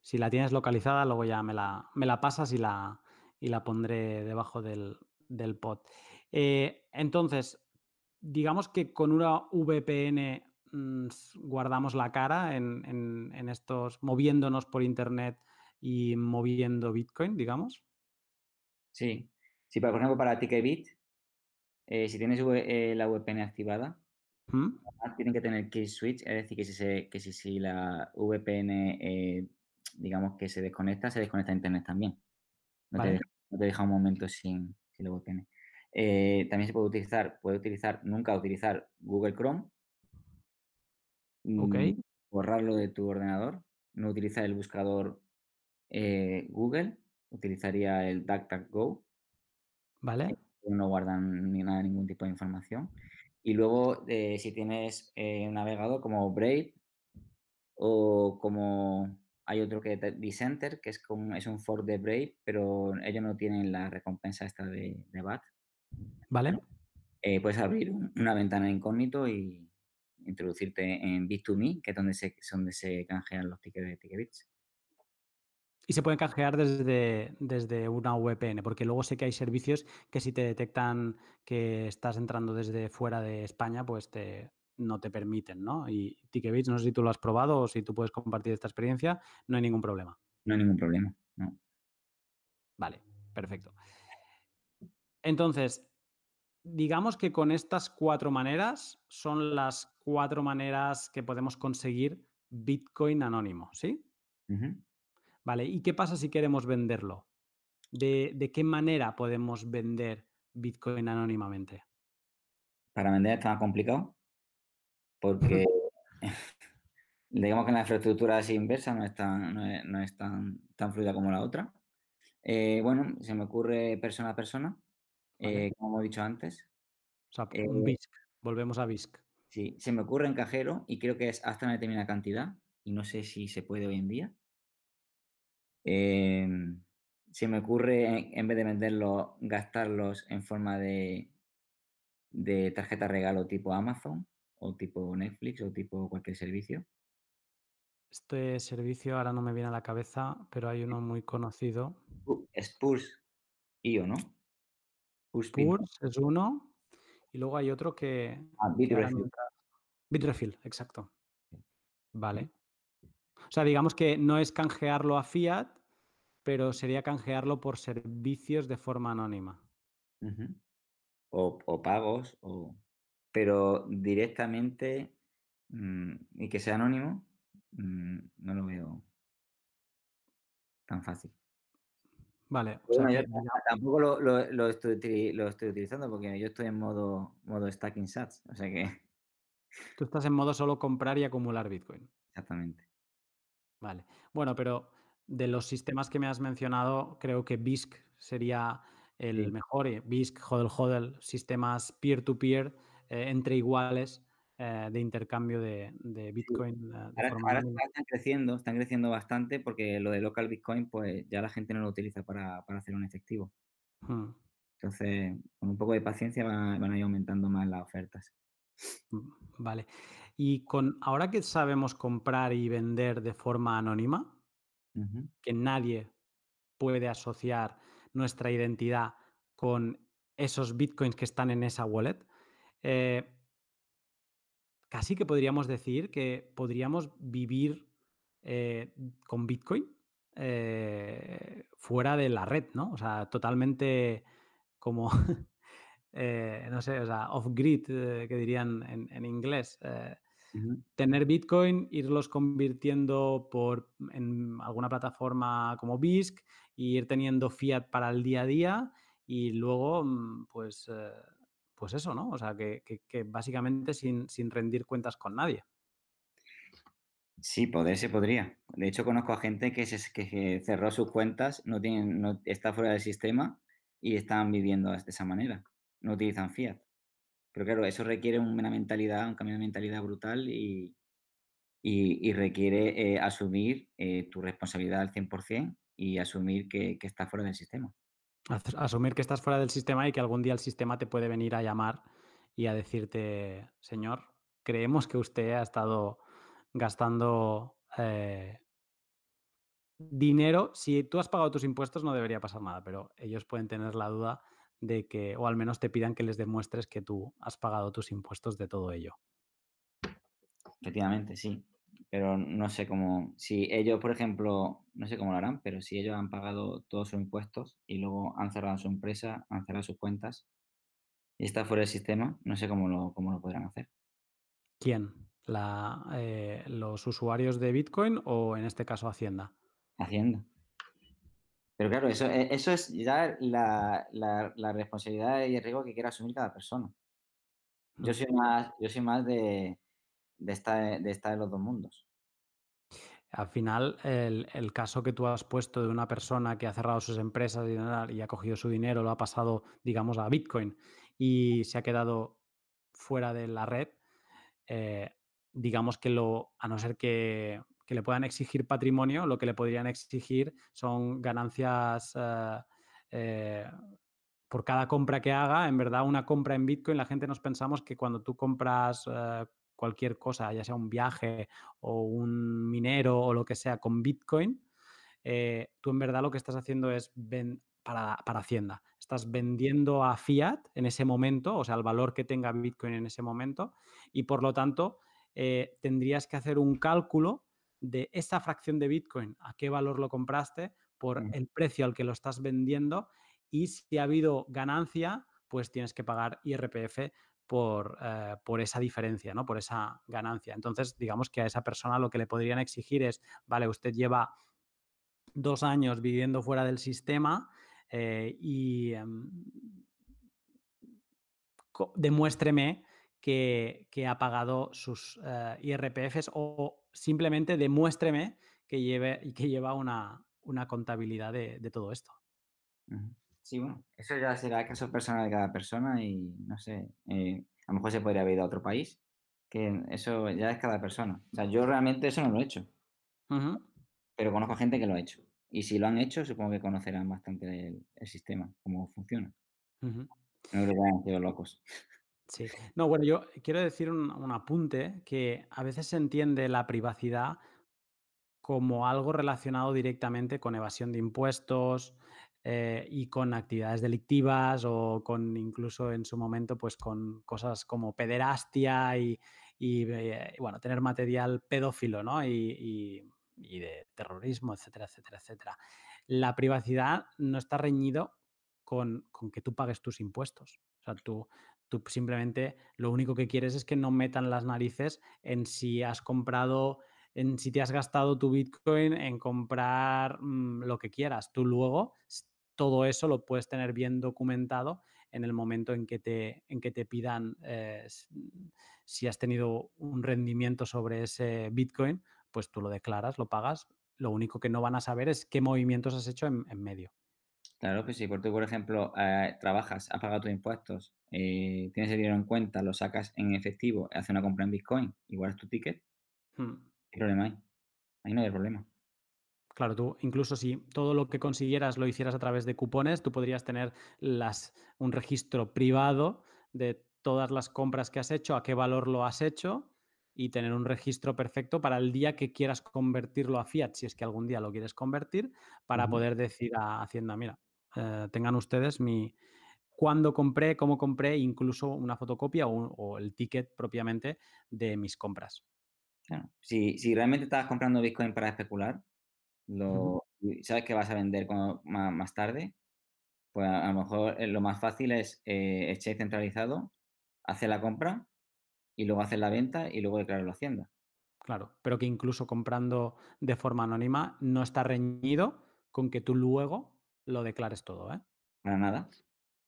Si la tienes localizada, luego ya me la, me la pasas y la, y la pondré debajo del, del pod. Eh, entonces, digamos que con una VPN mm, guardamos la cara en, en, en, estos, moviéndonos por internet y moviendo Bitcoin, digamos. Sí. Si, por ejemplo, para Ticketbit, eh, si tienes eh, la VPN activada, ¿Mm? tienen que tener key switch, es decir, que si, se, que si, si la VPN, eh, digamos que se desconecta, se desconecta Internet también. No, te, deja, no te, deja, un momento sin, sin la VPN. También se puede utilizar, puede utilizar, nunca utilizar Google Chrome. Ok. Mm, borrarlo de tu ordenador. No utilizar el buscador Google. Utilizaría el DuckDuckGo. Vale. No guardan ni nada, ningún tipo de información. Y luego, eh, si tienes eh, un navegador como Brave o como hay otro que es Dissenter, que es, como, es un fork de Brave, pero ellos no tienen la recompensa esta de, de BAT. Vale. Eh, puedes abrir una ventana incógnito y introducirte en Bit2Me, que es donde se, donde se canjean los tickets de Ticketbits. Y se pueden canjear desde, desde una VPN, porque luego sé que hay servicios que si te detectan que estás entrando desde fuera de España, pues te, no te permiten, ¿no? Y Ticketbits, no sé si tú lo has probado o si tú puedes compartir esta experiencia, no hay ningún problema. No hay ningún problema, no. Vale, perfecto. Entonces, digamos que con estas cuatro maneras son las cuatro maneras que podemos conseguir Bitcoin anónimo, ¿sí? Uh -huh. Vale, ¿y qué pasa si queremos venderlo? ¿De, ¿De, qué manera podemos vender Bitcoin anónimamente? Para vender está más complicado porque digamos que la infraestructura es inversa, no es tan, no es, no es tan, tan, fluida como la otra. Eh, bueno, se me ocurre persona a persona, eh, como hemos dicho antes. O sea, un BISC, volvemos a BISC. Sí, se me ocurre en cajero y creo que es hasta una determinada cantidad y no sé si se puede hoy en día. Eh, se me ocurre, en vez de venderlos, gastarlos en forma de, de tarjeta regalo tipo Amazon o tipo Netflix o tipo cualquier servicio. Este servicio ahora no me viene a la cabeza, pero hay uno muy conocido. Spurs.io, ¿no? Spurs es uno. Y luego hay otro que. Ah, Bitrefill. Bitrefill, exacto. Vale. O sea, digamos que no es canjearlo a fiat, pero sería canjearlo por servicios de forma anónima. Uh -huh. o, o, pagos, o... pero directamente mmm, y que sea anónimo, mmm, no lo veo tan fácil. Vale. O bueno, sea yo que... tampoco lo, lo, lo, estoy, lo, estoy, utilizando porque yo estoy en modo, modo stacking sats. O sea que. Tú estás en modo solo comprar y acumular Bitcoin. Exactamente. Vale. Bueno, pero de los sistemas que me has mencionado, creo que BISC sería el Sí. mejor. y BISC, HODL, HODL, sistemas peer-to-peer eh, entre iguales eh, de intercambio de, de Bitcoin. Sí. eh, de Ahora, forma ahora anónima. están creciendo, están creciendo bastante porque lo de local Bitcoin, pues ya la gente no lo utiliza para, para hacer un efectivo. Hmm. Entonces, con un poco de paciencia van, van a ir aumentando más las ofertas. Mm, Vale. Y con ahora que sabemos comprar y vender de forma anónima, Que nadie puede asociar nuestra identidad con esos bitcoins que están en esa wallet, eh, casi que podríamos decir que podríamos vivir eh, con bitcoin eh, fuera de la red, ¿no? O sea, totalmente como, no sé, o sea, off-grid, que dirían en inglés. Tener Bitcoin, irlos convirtiendo por, en alguna plataforma como BISC y ir teniendo fiat para el día a día y luego, mm, pues, eh, pues eso, ¿no? O sea, que, que- que básicamente sin, sin rendir cuentas con nadie. Sí, poder se podría. De hecho, conozco a gente que, se, que cerró sus cuentas, no tienen, no, está fuera del sistema y están viviendo de esa manera. No utilizan fiat. Pero claro, eso requiere una mentalidad, un cambio de mentalidad brutal y, requiere eh, asumir eh, tu responsabilidad al 100% y asumir que, estás fuera del sistema. As- Asumir que estás fuera del sistema y que algún día el sistema te puede venir a llamar y a decirte, señor, creemos que usted ha estado gastando eh, dinero. Si tú has pagado tus impuestos no debería pasar nada, pero ellos pueden tener la duda de que, o al menos te pidan que les demuestres que tú has pagado tus impuestos de todo ello. Efectivamente, sí. Pero no sé cómo, si ellos, por ejemplo, no sé cómo lo harán, pero si ellos han pagado todos sus impuestos y luego han cerrado su empresa, han cerrado sus cuentas y está fuera del sistema, no sé cómo lo, cómo lo podrán hacer. ¿Quién? La, eh, ¿Los usuarios de Bitcoin o en este caso Hacienda? Hacienda. Pero claro, eso, e, eso es ya la, la, la responsabilidad y el riesgo que quiera asumir cada persona. Yo soy más, yo soy más de, de, estar, de estar en los dos mundos. Al final, el, el, caso que tú has puesto de una persona que ha cerrado sus empresas y, y ha cogido su dinero, lo ha pasado, digamos, a Bitcoin y se ha quedado fuera de la red, eh, digamos que lo, a no ser que, que, le puedan exigir patrimonio, lo que le podrían exigir son ganancias eh, eh, por cada compra que haga. En verdad, una compra en Bitcoin, la gente nos pensamos que cuando tú compras eh, cualquier cosa, ya sea un viaje o un minero o lo que sea con Bitcoin, tú en verdad lo que estás haciendo es para, para, Hacienda. Estás vendiendo a fiat en ese momento, o sea, el valor que tenga Bitcoin en ese momento, y por lo tanto tendrías que hacer un cálculo de esa fracción de Bitcoin, a qué valor lo compraste, por Mm. el precio al que lo estás vendiendo, y si ha habido ganancia, pues tienes que pagar IRPF por, eh, por, esa diferencia, ¿no? por esa ganancia. Entonces, digamos que a esa persona lo que le podrían exigir es, vale, usted lleva dos años viviendo fuera del sistema eh, y eh, demuéstreme que, que, ha pagado sus uh, IRPFs o simplemente demuéstreme que, lleve, que lleva una, una contabilidad de, de, todo esto. Sí, bueno, eso ya será caso personal de cada persona y no sé, eh, a lo mejor se podría haber ido a otro país, que eso ya es cada persona. O sea, yo realmente eso no lo he hecho, Uh -huh. pero conozco gente que lo ha hecho. Y si lo han hecho, supongo que conocerán bastante el, el sistema, cómo funciona. Uh -huh. No creo que hayan sido locos. Sí. No, bueno, yo quiero decir un, un, apunte que a veces se entiende la privacidad como algo relacionado directamente con evasión de impuestos eh, y con actividades delictivas o con incluso en su momento pues con cosas como pederastia y, eh, bueno, tener material pedófilo ¿no? y de terrorismo, etcétera, etcétera, etcétera. La privacidad no está reñido con, con, que tú pagues tus impuestos. O sea, tú, tú simplemente lo único que quieres es que no metan las narices en si has comprado, en si te has gastado tu Bitcoin en comprar mmm, lo que quieras. Tú luego todo eso lo puedes tener bien documentado en el momento en que te, en que te pidan eh, si has tenido un rendimiento sobre ese Bitcoin, pues tú lo declaras, lo pagas. Lo único que no van a saber es qué movimientos has hecho en medio. Claro que sí, porque tú, por ejemplo, eh, trabajas, has pagado tus impuestos, eh, tienes el dinero en cuenta, lo sacas en efectivo, haces una compra en Bitcoin, igual es tu ticket, Hmm. ¿qué problema hay? Ahí no hay problema. Claro, tú incluso si todo lo que consiguieras lo hicieras a través de cupones, tú podrías tener las, un registro privado de todas las compras que has hecho, a qué valor lo has hecho y tener un registro perfecto para el día que quieras convertirlo a fiat, si es que algún día lo quieres convertir, para uh -huh. poder decir a Hacienda, mira, eh, tengan ustedes mi cuándo compré, cómo compré, incluso una fotocopia o, o el ticket propiamente de mis compras. Claro. Si, si realmente estabas comprando Bitcoin para especular, lo, sabes que vas a vender cuando, más, más tarde, pues a, a lo mejor eh, lo más fácil es eh, exchange centralizado, hacer la compra y luego hacer la venta y luego declararlo a Hacienda. Claro, pero que incluso comprando de forma anónima no está reñido con que tú luego lo declares todo, ¿eh? Para nada.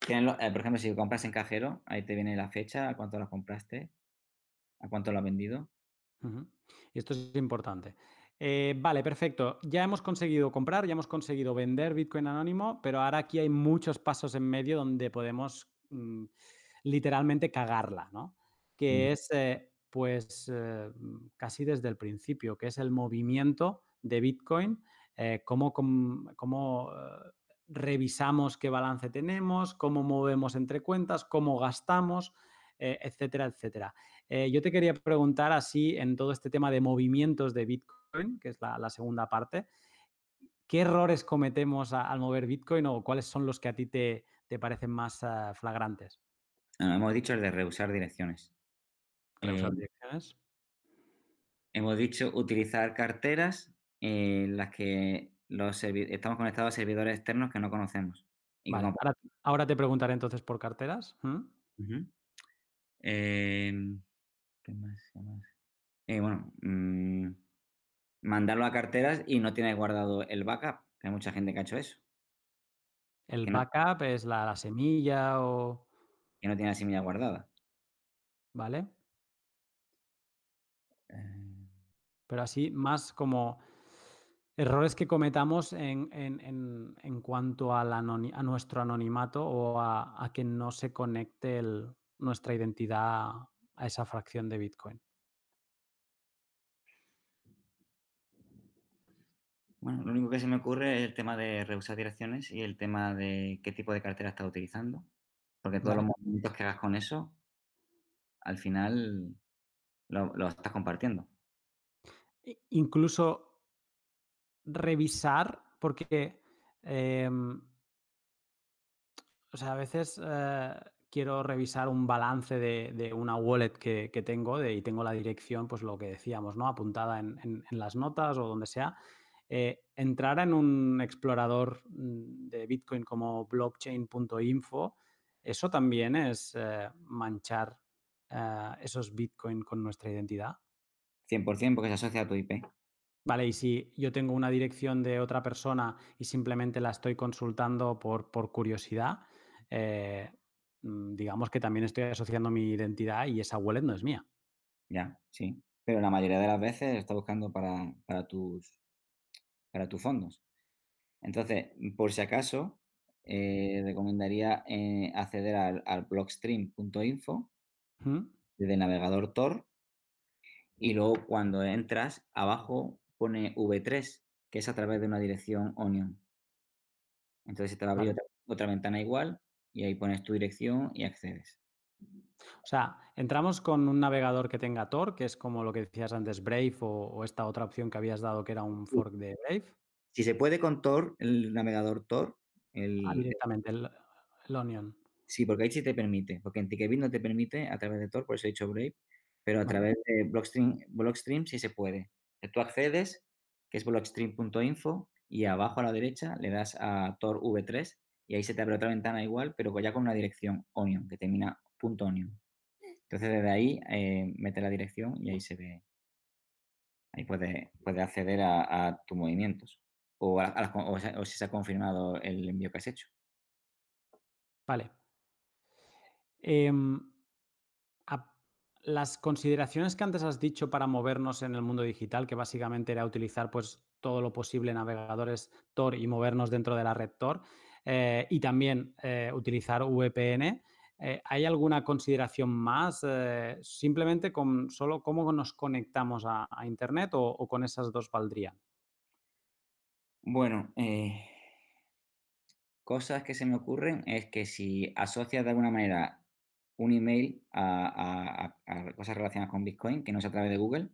Lo- eh, por ejemplo, si compras en cajero, ahí te viene la fecha, a cuánto lo compraste, a cuánto lo has vendido. Y esto es importante. Eh, vale, perfecto. Ya hemos conseguido comprar, ya hemos conseguido vender Bitcoin anónimo, pero ahora aquí hay muchos pasos en medio donde podemos mm, literalmente cagarla, ¿no? Que Mm. es, eh, pues, eh, casi desde el principio, que es el movimiento de Bitcoin, cómo, cómo, revisamos qué balance tenemos, cómo movemos entre cuentas, cómo gastamos. eh, etcétera, etcétera. Eh, yo te quería preguntar así en todo este tema de movimientos de Bitcoin, que es la, segunda parte, ¿qué errores cometemos al mover Bitcoin o cuáles son los que a ti te, parecen más flagrantes? Ah, hemos dicho el de reusar direcciones. Reusar direcciones. Hemos dicho utilizar carteras en las que los estamos conectados a servidores externos que no conocemos. ahora, te preguntaré entonces por carteras. Em, ¿Qué más? Eh, bueno, mm, mandarlo a carteras y no tienes guardado el backup, hay mucha gente que ha hecho eso. ¿El backup es la, semilla o...? Que no tiene la semilla guardada. ¿Vale? Pero así, más como errores que cometamos en, cuanto a, a, nuestro anonimato o a, que no se conecte nuestra identidad a esa fracción de Bitcoin. Bueno, lo único que se me ocurre es el tema de reusar direcciones y el tema de qué tipo de cartera estás utilizando. Porque todos los movimientos que hagas con eso, al final lo estás compartiendo. Incluso revisar, porque, em, o sea, a veces eh, quiero revisar un balance de, una wallet que, tengo de, y tengo la dirección, pues lo que decíamos, ¿no? Apuntada en, las notas o donde sea. Eh, entrar en un explorador mm, de Bitcoin como blockchain.info, eso también es eh, manchar esos Bitcoin con nuestra identidad. 100% porque se asocia a tu IP. Vale, y si yo tengo una dirección de otra persona y simplemente la estoy consultando por, por curiosidad, eh, mm, digamos que también estoy asociando mi identidad y esa wallet no es mía. Ya, sí. Pero la mayoría de las veces está buscando para, tus, para tus fondos. Entonces, por si acaso, eh, recomendaría eh, acceder al, al blockstream.info desde el navegador Tor y luego cuando entras, abajo pone V3, que es a través de una dirección Onion. Entonces se te va a abrir otra, ventana igual y ahí pones tu dirección y accedes. O sea, entramos con un navegador que tenga Tor, que es como lo que decías antes, Brave o, esta otra opción que habías dado que era un fork de Brave. Si se puede con Tor, el navegador Tor. El, ah, directamente, el, Onion. Sí, porque ahí sí te permite, porque en Ticketbit no te permite a través de Tor, por eso he dicho Brave, pero a través de Blockstream, Blockstream sí se puede. Tú accedes, que es blockstream.info, y abajo a la derecha le das a Tor V3 y ahí se te abre otra ventana igual, pero ya con una dirección Onion, que termina .onion. Entonces desde ahí eh, mete la dirección y ahí se ve, ahí puede, puede acceder a, tus movimientos o, o, si se ha confirmado el envío que has hecho. Vale. Em, las consideraciones que antes has dicho para movernos en el mundo digital, que básicamente era utilizar pues todo lo posible navegadores Tor y movernos dentro de la red Tor, eh, y también eh, utilizar VPN. Eh, ¿Hay alguna consideración más? simplemente con solo cómo nos conectamos a, Internet o, o, con esas dos valdrían. Bueno, cosas que se me ocurren es que si asocias de alguna manera un email a, cosas relacionadas con Bitcoin, que no sea a través de Google,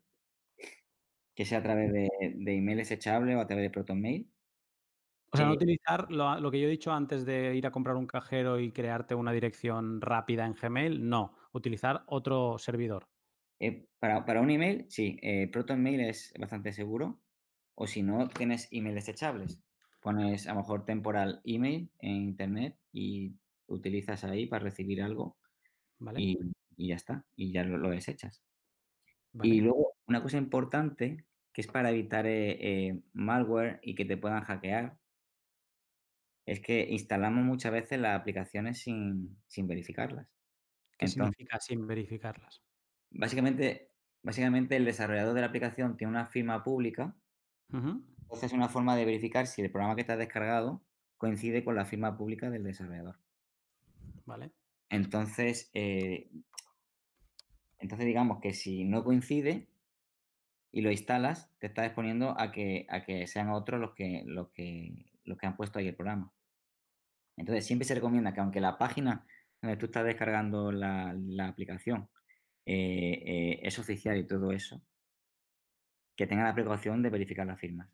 que sea a través de, email desechable o a través de ProtonMail. O sea, no utilizar lo, que yo he dicho antes de ir a comprar un cajero y crearte una dirección rápida en Gmail, no, utilizar otro servidor. Eh, para, un email, sí, eh, ProtonMail es bastante seguro. O si no, tienes email desechables. Pones a lo mejor temporal email en internet y utilizas ahí para recibir algo y, ya está, y ya lo, desechas. Y luego, una cosa importante que es para evitar eh, eh, malware y que te puedan hackear, es que instalamos muchas veces las aplicaciones sin, verificarlas. ¿Qué significa sin verificarlas? Básicamente, básicamente el desarrollador de la aplicación tiene una firma pública. Esa es una forma de verificar si el programa que te has descargado coincide con la firma pública del desarrollador. Vale. Entonces, eh, entonces digamos que si no coincide y lo instalas, te estás exponiendo a que, a que sean otros los que, los, que, los que han puesto ahí el programa. Entonces, siempre se recomienda que aunque la página, donde tú estás descargando la, la aplicación, eh, eh, es oficial y todo eso, que tenga la precaución de verificar las firmas.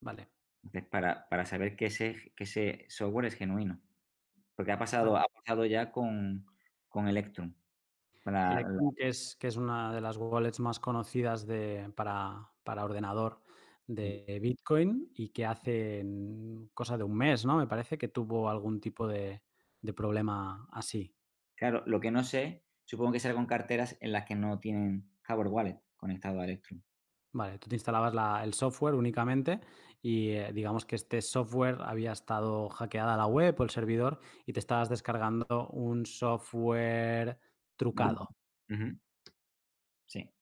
Vale. Entonces, para, para saber que ese, que ese software es genuino. Porque ha pasado, ha pasado ya con, con Electrum. Para Electrum, que es, que es una de las wallets más conocidas de, para, para ordenador de Bitcoin y que hace cosa de un mes, ¿no? Me parece que tuvo algún tipo de, de problema así. claro, lo que no sé, supongo que será con carteras en las que no tienen hardware wallet conectado a Electrum. Vale, tú te instalabas la- el software únicamente y eh, digamos que este software había estado hackeada la web o el servidor y te estabas descargando un software trucado. Ujú. Sí.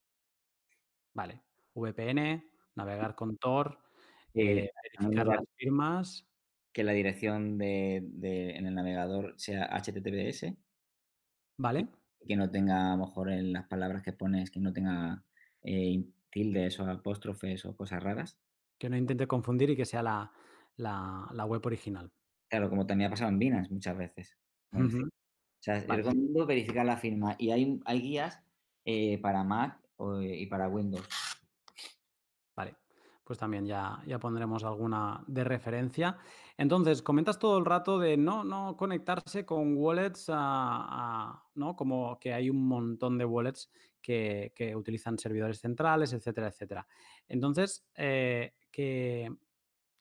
Vale, VPN, navegar con Tor, Eh, eh, verificar las firmas. que la dirección de, de- en el navegador sea HTTPS Vale, que no tenga, a lo mejor en las palabras que pones, que no tenga eh, tildes o apóstrofes o cosas raras. Que no intente confundir y que sea la, la- la web original. Claro, como también ha pasado en Binance muchas veces. O sea, yo Vale. recomiendo verificar la firma y hay, hay guías eh, para Mac o- y para Windows. Vale, pues también ya, ya pondremos alguna de referencia. Entonces, comentas todo el rato de no, no conectarse con wallets, a- a- ¿no? Como que hay un montón de wallets que, que utilizan servidores centrales, etcétera, etcétera. Entonces, eh, ¿qué,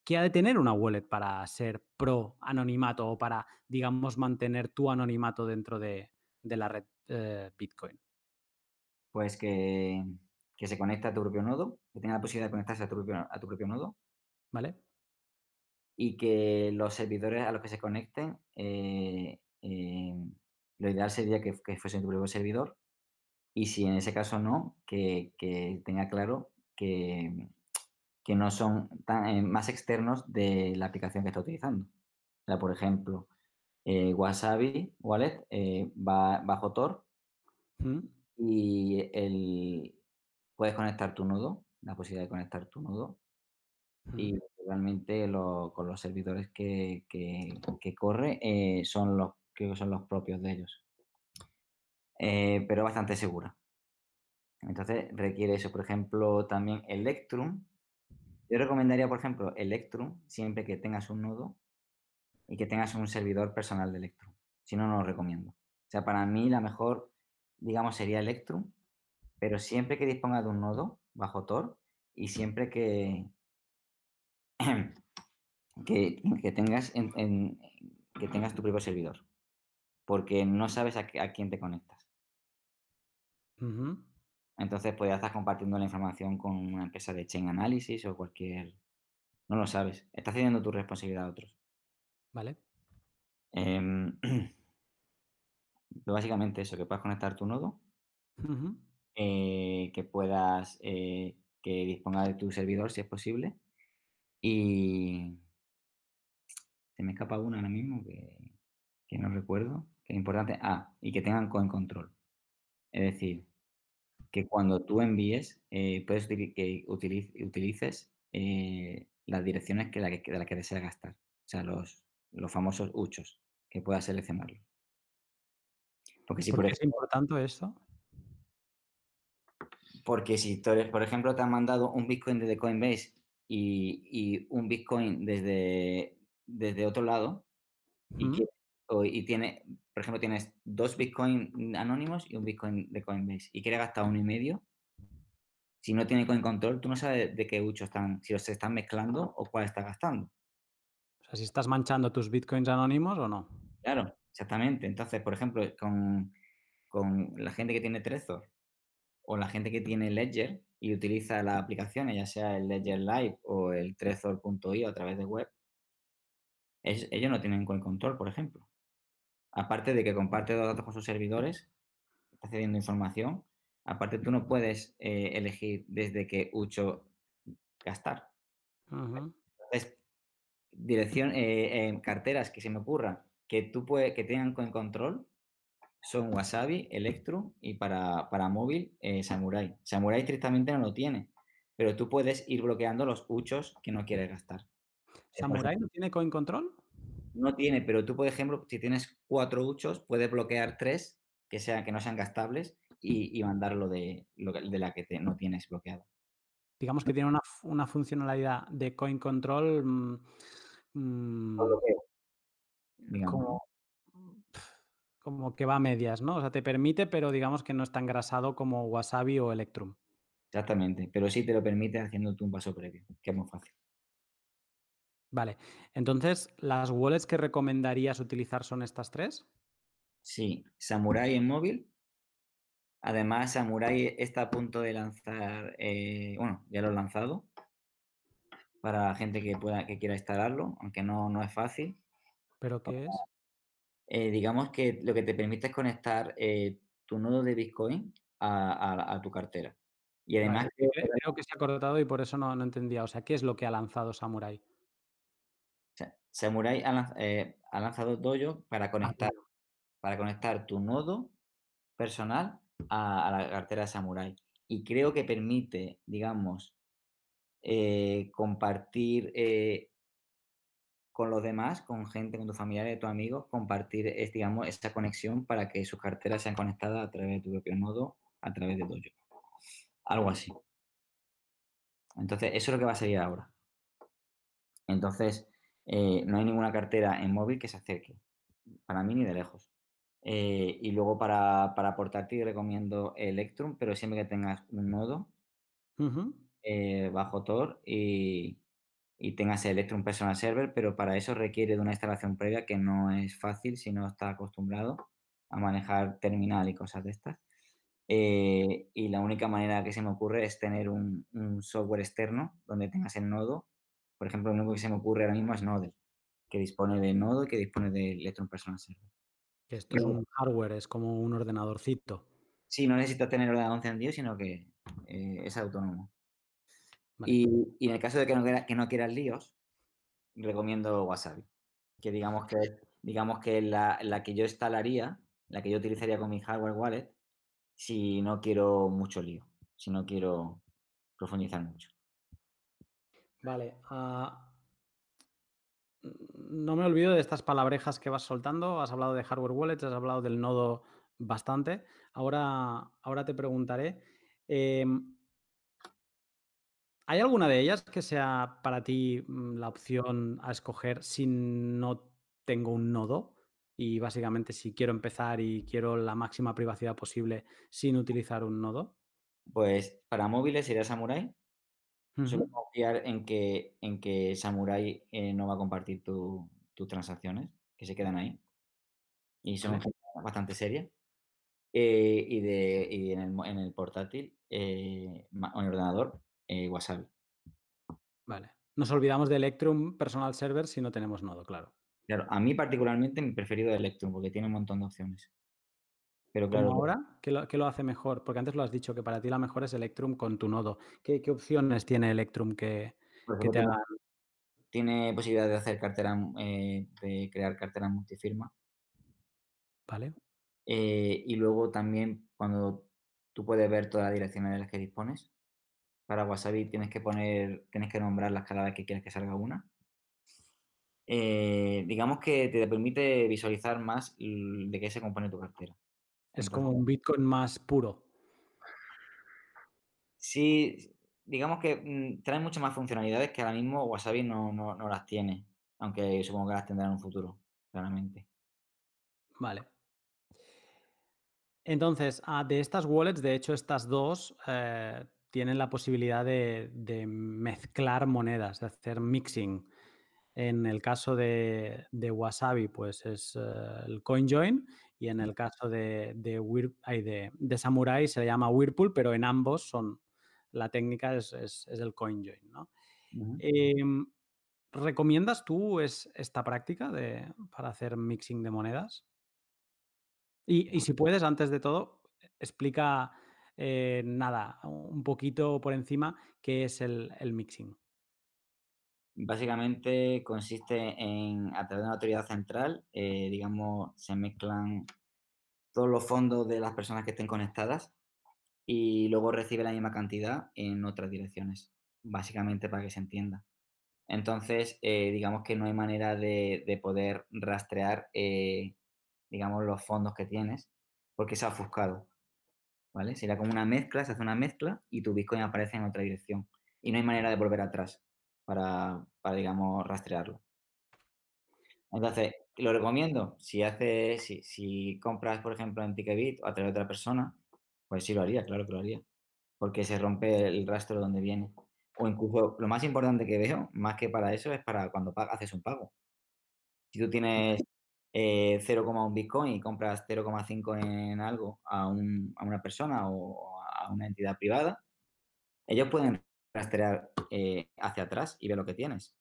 qué ha de tener una wallet para ser pro anonimato o para, digamos, mantener tu anonimato dentro de, de la red eh, Bitcoin? Pues que, que se conecte a tu propio nodo, que tenga la posibilidad de conectarse a tu propio, a tu propio nodo ¿Vale? y que los servidores a los que se conecten, eh, eh, lo ideal sería que, que fuese tu propio servidor y si en ese caso no, que, que tenga claro que, que no son tan, eh, más externos de la aplicación que está utilizando. O sea, por ejemplo, eh, Wasabi Wallet eh, va bajo Tor ¿Mm? y el, puedes conectar tu nodo, la posibilidad de conectar tu nodo ¿Mm? y realmente lo- con los servidores que, que- que corre son los creo que son los propios de ellos. Pero bastante segura. Entonces requiere eso. Por ejemplo, también Electrum. Yo recomendaría, por ejemplo, Electrum siempre que tengas un nodo y que tengas un servidor personal de Electrum. Si no, no lo recomiendo. O sea, para mí la mejor, digamos, sería Electrum, pero siempre que dispongas de un nodo bajo Tor y siempre que, que, tengas en- que tengas tu propio servidor. Porque no sabes a, quién te conectas. Ujú. Entonces, pues ya estás compartiendo la información con una empresa de chain analysis o cualquier. No lo sabes. Estás cediendo tu responsabilidad a otros. ¿Vale? Pero básicamente eso, que puedas conectar tu nodo, eh, que puedas eh, que disponga de tu servidor si es posible. Y se me escapa una ahora mismo que, que no recuerdo, que es importante. Ah, y que tengan coin control. Es decir, que cuando tú envíes, eh, puedes utili- que utiliz- utilices eh, las direcciones que la que, de las que deseas gastar. O sea, los, los famosos uchos, que puedas seleccionarlos. Porque si, ¿Por por, qué es importante esto? porque si tú eres- por ejemplo, te han mandado un Bitcoin desde Coinbase y, y un Bitcoin desde, desde otro lado, y, y tiene, por ejemplo, tienes dos Bitcoin anónimos y un Bitcoin de Coinbase y quieres gastar uno y medio, si no tiene coin control, tú no sabes de qué ucho están, si los están mezclando o cuál está gastando. O sea, si estás manchando tus bitcoins anónimos o no. Claro, exactamente. Entonces, por ejemplo, con, con la gente que tiene Trezor o la gente que tiene Ledger y utiliza las aplicaciones, ya sea el Ledger Live o el Trezor.io a través de web, es- ellos no tienen coin control, por ejemplo. Aparte de que comparte los datos con sus servidores, está cediendo información. Aparte, tú no puedes eh, elegir desde qué ucho gastar. Ujú. Entonces, dirección, eh, eh, carteras que se me ocurran que tú puedes, que tengan con control son Wasabi, Electrum y para, para móvil eh, Samurai. Samurai estrictamente no lo tiene, pero tú puedes ir bloqueando los uchos que no quieres gastar. ¿Samurai no tiene coin control? No tiene, pero tú, por ejemplo, si tienes cuatro uchos, puedes bloquear tres que, sean, que no sean gastables y, y mandarlo de, de la que te- no tienes bloqueada. Digamos que tiene una, una funcionalidad de coin control mm, mm, bloqueo, digamos. como, como que va a medias, ¿no? O sea, te permite, pero digamos que no es tan grasado como Wasabi o Electrum. Exactamente, pero sí te lo permite haciéndote un paso previo, que es muy fácil. Vale, entonces, ¿las wallets que recomendarías utilizar son estas tres? Sí, Samurai en móvil. Además, Samurai está a punto de lanzar, eh, bueno, ya lo he lanzado para la gente que pueda, que quiera instalarlo, aunque no, no es fácil. ¿Pero qué es? Eh, digamos que lo que te permite es conectar eh, tu nodo de Bitcoin a, a- a tu cartera. Y además, creo que se ha cortado y por eso no, no entendía. O sea, ¿qué es lo que ha lanzado Samurai? Sea, Samurai ha, lanz- eh, ha lanzado Dojo para conectar, Dojo. para conectar tu nodo personal a, a la cartera de Samurai. Y creo que permite, digamos, eh, compartir eh, con los demás, con gente, con tus familiares, tus amigos, compartir, es, digamos, esta conexión para que sus carteras sean conectadas a través de tu propio nodo, a través de Dojo. Algo así. Entonces, eso es lo que va a salir ahora. Entonces, eh, no hay ninguna cartera en móvil que se acerque. Para mí ni de lejos. Eh, y luego para, para portátil recomiendo Electrum, pero siempre que tengas un nodo eh, bajo Tor y, y tengas Electrum Personal Server, pero para eso requiere de una instalación previa que no es fácil si no estás acostumbrado a manejar terminal y cosas de estas. Eh, y la única manera que se me ocurre es tener un, un software externo donde tengas el nodo. Por ejemplo, lo único que se me ocurre ahora mismo es Node, que dispone de nodo y que dispone de Electrum Personal Server. Que esto es un hardware, es como un ordenadorcito. Sí, no necesitas tener ordenador encendido, sino que eh, es autónomo. Vale. Y, y en el caso de que no, que no quieras líos, recomiendo Wasabi, que digamos que digamos que la, la que yo instalaría, la que yo utilizaría con mi hardware wallet, si no quiero mucho lío, si no quiero profundizar mucho. Vale. ah, no me olvido de estas palabrejas que vas soltando. Has hablado de hardware wallets, has hablado del nodo bastante. Ahora, ahora te preguntaré. em, ¿Hay alguna de ellas que sea para ti mm, la opción a escoger si no tengo un nodo? Y básicamente si quiero empezar y quiero la máxima privacidad posible sin utilizar un nodo. Pues para móviles sería Samurai. Ujú. confiar en que, en que Samurai eh, no va a compartir tu- tus transacciones, que se quedan ahí. Y son bastante seria. Eh, y, de, y en, el, en el portátil, eh, o en el ordenador, eh, Wasabi. Vale. Nos olvidamos de Electrum Personal Server si no tenemos nodo, claro. Claro, a mí particularmente mi preferido es Electrum porque tiene un montón de opciones. Pero Como claro, ahora, ¿qué lo, qué lo hace mejor? Porque antes lo has dicho que para ti la mejor es Electrum con tu nodo. ¿Qué, qué opciones tiene Electrum que, te hagan? tiene posibilidad de hacer cartera, eh, de crear cartera multifirma. Vale. Eh, y luego también cuando tú puedes ver todas las direcciones de las que dispones. Para Wasabi tienes que poner, tienes que nombrarlas cada vez que quieres que salga una. Eh, digamos que te permite visualizar más de qué se compone tu cartera. Es como un Bitcoin más puro. Sí, digamos que mm, trae muchas más funcionalidades que ahora mismo Wasabi no, no, no las tiene, aunque supongo que las tendrá en un futuro, claramente. Vale. Entonces, ah, de estas wallets, de hecho, estas dos eh, tienen la posibilidad de, de mezclar monedas, de hacer mixing. En el caso de, de Wasabi, pues es eh, el CoinJoin, y en el caso de, de, de- de Samurai se le llama Whirlpool, pero en ambos son la técnica es, es- es el CoinJoin, ¿no? Ujú. Em, ¿Recomiendas tú es, esta práctica de, para hacer mixing de monedas? Y, y si puedes, antes de todo, explica eh, nada, un poquito por encima, qué es el, el mixing. Básicamente consiste en, a través de una autoridad central, eh, digamos, se mezclan todos los fondos de las personas que estén conectadas y luego recibe la misma cantidad en otras direcciones, básicamente para que se entienda. Entonces, eh, digamos que no hay manera de, de poder rastrear, eh, digamos, los fondos que tienes, porque se ha ofuscado, ¿vale? Sería como una mezcla, se hace una mezcla y tu Bitcoin aparece en otra dirección. Y no hay manera de volver atrás para, para digamos, rastrearlo. Entonces, lo recomiendo. Si haces, si, si compras, por ejemplo, en Ticketbit o a través de otra persona, pues sí lo haría, claro que lo haría. Porque se rompe el rastro de donde viene. O incluso, lo más importante que veo, más que para eso, es para cuando haces un pago. Si tú tienes eh, 0,1 Bitcoin y compras 0,5 en algo a, un- a una persona o a una entidad privada, ellos pueden rastrear eh, hacia atrás y ver lo que tienes.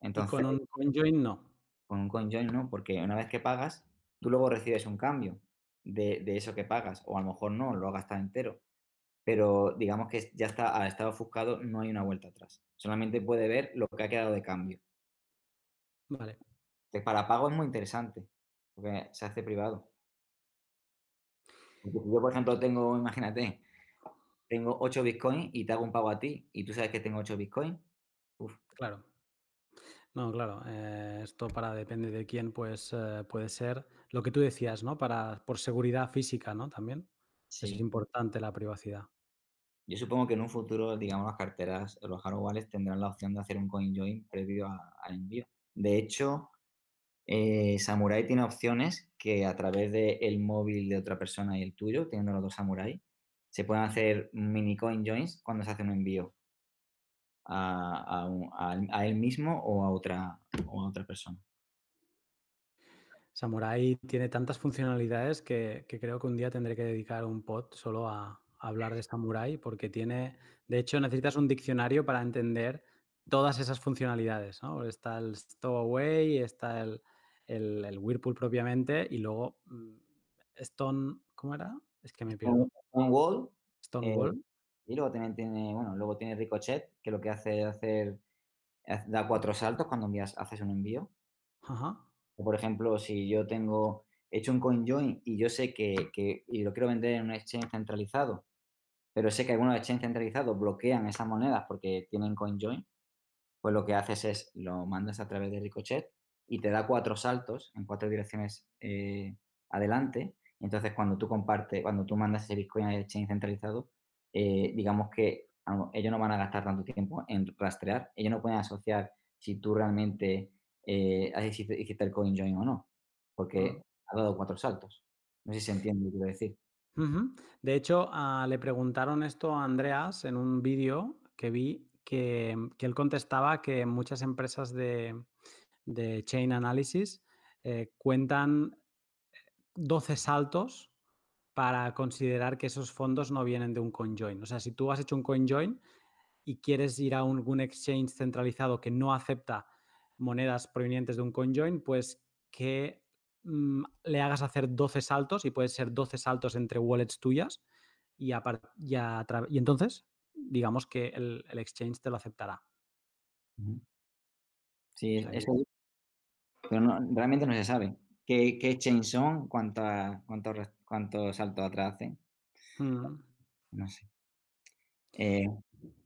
Entonces, con un CoinJoin no. con un CoinJoin no, porque una vez que pagas, tú luego recibes un cambio de, de eso que pagas, o a lo mejor no, lo has gastado entero, pero digamos que ya está, al estado ofuscado no hay una vuelta atrás. Solamente puede ver lo que ha quedado de cambio. Vale. Que para pago es muy interesante, porque se hace privado. Yo, por ejemplo, tengo, imagínate, tengo 8 bitcoins y te hago un pago a ti, y tú sabes que tengo 8 bitcoins, uf, Claro. No, claro, eh, esto para depende de quién, pues eh, puede ser lo que tú decías, ¿no? Para, por seguridad física, ¿no? También. Eso es sí. importante la privacidad. Yo supongo que en un futuro, digamos, las carteras, los hardware wallets tendrán la opción de hacer un coin join previo a- al envío. De hecho, eh, Samurai tiene opciones que a través del móvil de otra persona y el tuyo, teniendo los dos Samurai, se pueden hacer mini coin joins cuando se hace un envío a, a él mismo o a otra, o a otra persona. Samurai tiene tantas funcionalidades que, que creo que un día tendré que dedicar un pod solo a, a hablar de Samurai porque tiene, de hecho, necesitas un diccionario para entender todas esas funcionalidades, ¿no? Está el Stowaway, está el, el, el Whirlpool propiamente y luego mm, Stone, ¿cómo era? Es que me pierdo. Un wall Stonewall. y luego también tiene, bueno, luego tiene Ricochet, que lo que hace es hacer, da cuatro saltos cuando envías, haces un envío. Ajá. O, Por ejemplo, si yo tengo hecho un CoinJoin y yo sé que, que- y lo quiero vender en un exchange centralizado, pero sé que algunos exchanges centralizados bloquean esas monedas porque tienen CoinJoin, pues lo que haces es lo mandas a través de Ricochet y te da cuatro saltos en cuatro direcciones eh, adelante. Entonces, cuando tú compartes, cuando tú mandas ese Bitcoin al exchange centralizado, eh, digamos que a lo- ellos no van a gastar tanto tiempo en rastrear, ellos no pueden asociar si tú realmente eh, hiciste, el coin join o no, porque ha dado cuatro saltos. No sé si se entiende lo que quiero decir. De hecho, ah, le preguntaron esto a Andreas en un vídeo que vi que, que él contestaba que muchas empresas de, de chain analysis eh, cuentan 12 saltos para considerar que esos fondos no vienen de un CoinJoin. O sea, si tú has hecho un CoinJoin y quieres ir a un- algún exchange centralizado que no acepta monedas provenientes de un CoinJoin, pues que mm, le hagas hacer 12 saltos y puede ser 12 saltos entre wallets tuyas y, a y a tra- y entonces digamos que el, el exchange te lo aceptará. Sí, eso, pero no- realmente no se sabe. ¿Qué, qué exchange son? ¿Cuánta- ¿Cuántos ras- cuántos saltos atrás hacen? Mm. No sé. Eh,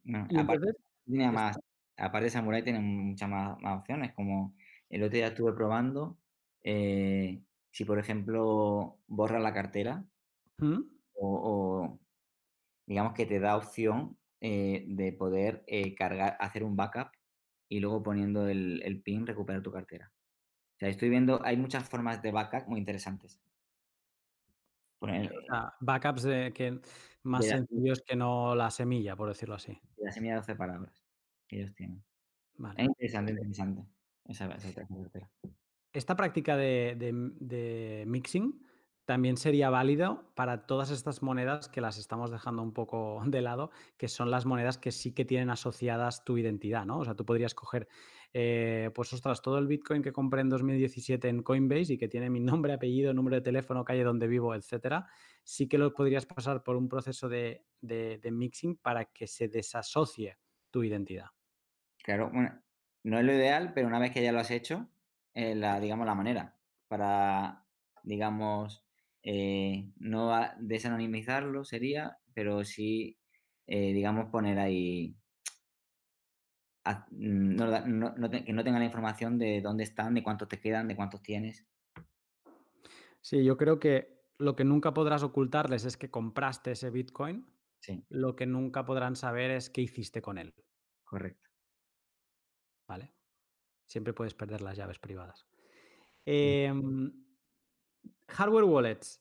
no, aparte, esta- más, aparte de Samurai tiene muchas más, más opciones, como el otro día estuve probando, eh, si por ejemplo borras la cartera ¿Mm? o, o digamos que te da opción eh, de poder cargar, hacer un backup y luego poniendo el, el PIN recuperar tu cartera. O sea, estoy viendo, hay muchas formas de backup muy interesantes. Backups de que más de la- sencillos que no la semilla, por decirlo así. la semilla de 12 palabras que ellos tienen. Vale. Es interesante, interesante esa, esa cartera. Esta práctica de, de- de mixing también sería válido para todas estas monedas que las estamos dejando un poco de lado, que son las monedas que sí que tienen asociadas tu identidad, ¿no? O sea, tú podrías coger, eh, pues ostras, todo el Bitcoin que compré en 2017 en Coinbase y que tiene mi nombre, apellido, número de teléfono, calle donde vivo, etcétera, sí que lo podrías pasar por un proceso de, de- mixing para que se desasocie tu identidad. Claro, bueno, no es lo ideal, pero una vez que ya lo has hecho, eh, la, digamos, la manera para, digamos, eh, no desanonimizarlo sería, pero sí, eh, digamos, poner ahí, mm, que no tengan la información de dónde están, de cuántos te quedan, de cuántos tienes. Sí, yo creo que lo que nunca podrás ocultarles es que compraste ese Bitcoin. Sí. Lo que nunca podrán saber es qué hiciste con él. Correcto. Vale. Siempre puedes perder las llaves privadas. Em, hardware wallets.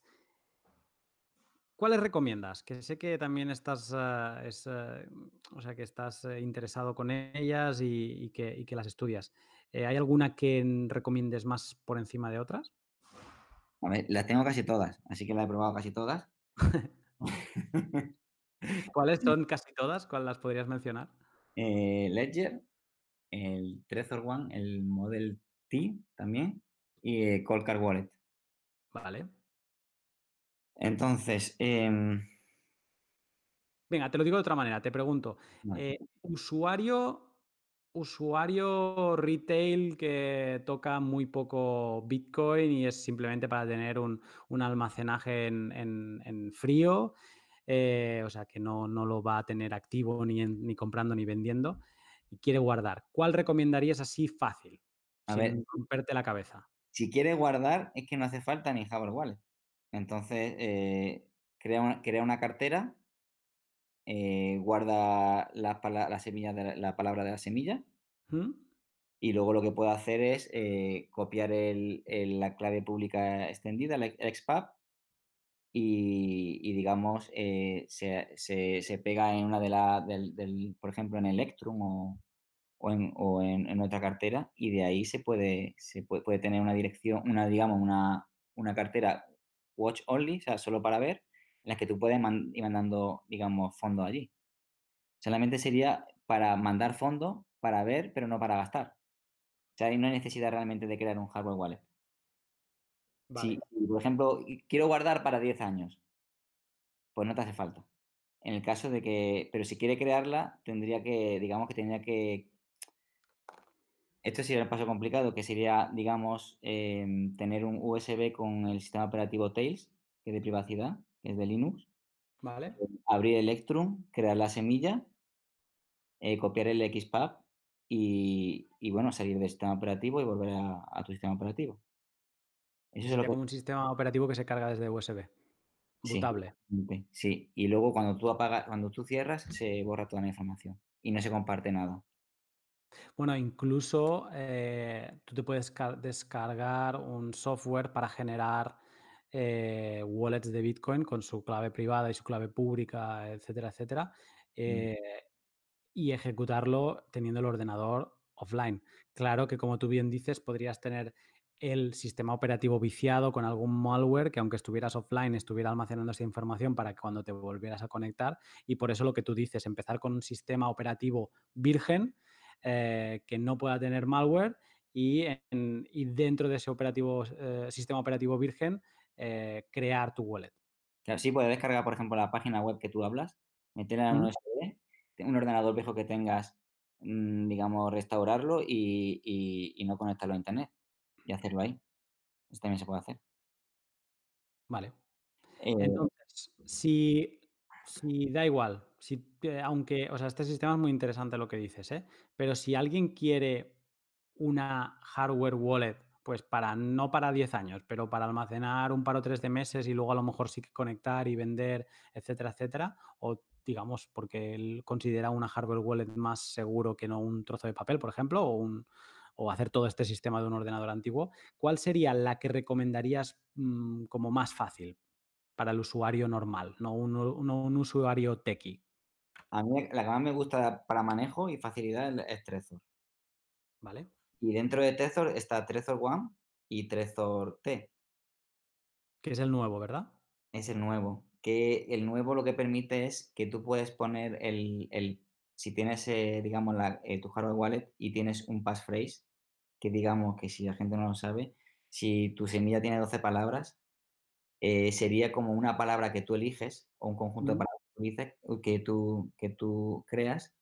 ¿Cuáles recomiendas? Que sé que también estás, eh, eh, o sea, que estás eh, interesado con ellas y, que, las estudias. ¿Hay alguna que recomiendes más por encima de otras? A ver, las tengo casi todas, así que las he probado casi todas. ¿Cuáles son casi todas? ¿Cuáles las podrías mencionar? Ledger, el Trezor One, el Model T también y Coldcard Wallet. Vale. Entonces, em, venga, te lo digo de otra manera, te pregunto, eh, usuario, usuario retail que toca muy poco Bitcoin y es simplemente para tener un, almacenaje en, frío, eh, o sea que no, lo va a tener activo ni, ni comprando ni vendiendo y quiere guardar. ¿Cuál recomendarías así fácil? A sin ver, romperte la cabeza. Si quiere guardar, es que no hace falta ni Hardware Wallet. Entonces, eh, crea, una, crea, una, cartera, eh, guarda la, la, semilla de la, palabra de la semilla y luego lo que puede hacer es eh, copiar la clave pública extendida, el XPAP, y, digamos, se, pega en una de las, por ejemplo, en Electrum o, o, en, otra cartera y de ahí se puede, se puede, tener una dirección, una, digamos, una, una cartera watch only, o sea, solo para ver, en la que tú puedes ir mandando, digamos, fondos allí. Solamente sería para mandar fondos, para ver, pero no para gastar. O sea, ahí no hay necesidad realmente de crear un hardware wallet. Si, por ejemplo, quiero guardar para 10 años, pues no te hace falta. En el caso de que, pero si quiere crearla, tendría que, digamos que tendría que esto sería el paso complicado, que sería, digamos, em, tener un USB con el sistema operativo Tails, que es de privacidad, que es de Linux. Vale. Eh, abrir Electrum, crear la semilla, eh, copiar el XPAP y, bueno, salir del sistema operativo y volver a, tu sistema operativo. Eso es lo como un sistema operativo que se carga desde USB. Bootable. Sí, sí, y luego cuando tú apagas, cuando tú cierras, se borra toda la información y no se comparte nada. Bueno, incluso eh, tú te puedes descargar un software para generar eh, wallets de Bitcoin con su clave privada y su clave pública, etcétera, etcétera, mm. eh, y ejecutarlo teniendo el ordenador offline. Claro que, como tú bien dices, podrías tener el sistema operativo viciado con algún malware que aunque estuvieras offline estuviera almacenando esa información para que cuando te volvieras a conectar y por eso lo que tú dices, empezar con un sistema operativo virgen eh, que no pueda tener malware y, dentro de ese operativo, eh, sistema operativo virgen eh, crear tu wallet. Claro, sí, puedes descargar, por ejemplo, la página web que tú hablas, meterla en un USB, un ordenador viejo que tengas, mm, digamos, restaurarlo y, no conectarlo a internet y hacerlo ahí. Eso también se puede hacer. Vale. Entonces, si si da igual, si, aunque, o sea, este sistema es muy interesante lo que dices, ¿eh? Pero si alguien quiere una hardware wallet, pues para, no para 10 años, pero para almacenar un par o tres de meses y luego a lo mejor sí que conectar y vender, etcétera, etcétera, o digamos, porque él considera una hardware wallet más seguro que no un trozo de papel, por ejemplo, o, un, o hacer todo este sistema de un ordenador antiguo, ¿cuál sería la que recomendarías mm, como más fácil? para el usuario normal, no un, usuario techie. A mí la que más me gusta para manejo y facilidad es Trezor. ¿Vale? Y dentro de Trezor está Trezor One y Trezor T. Que es el nuevo, ¿verdad? Es el nuevo. Que el nuevo lo que permite es que tú puedes poner el, si tienes, eh, digamos, la, eh, tu hardware wallet y tienes un passphrase, que digamos que si la gente no lo sabe, si tu semilla tiene 12 palabras, eh, sería como una palabra que tú eliges o un conjunto de palabras que tú, que tú creas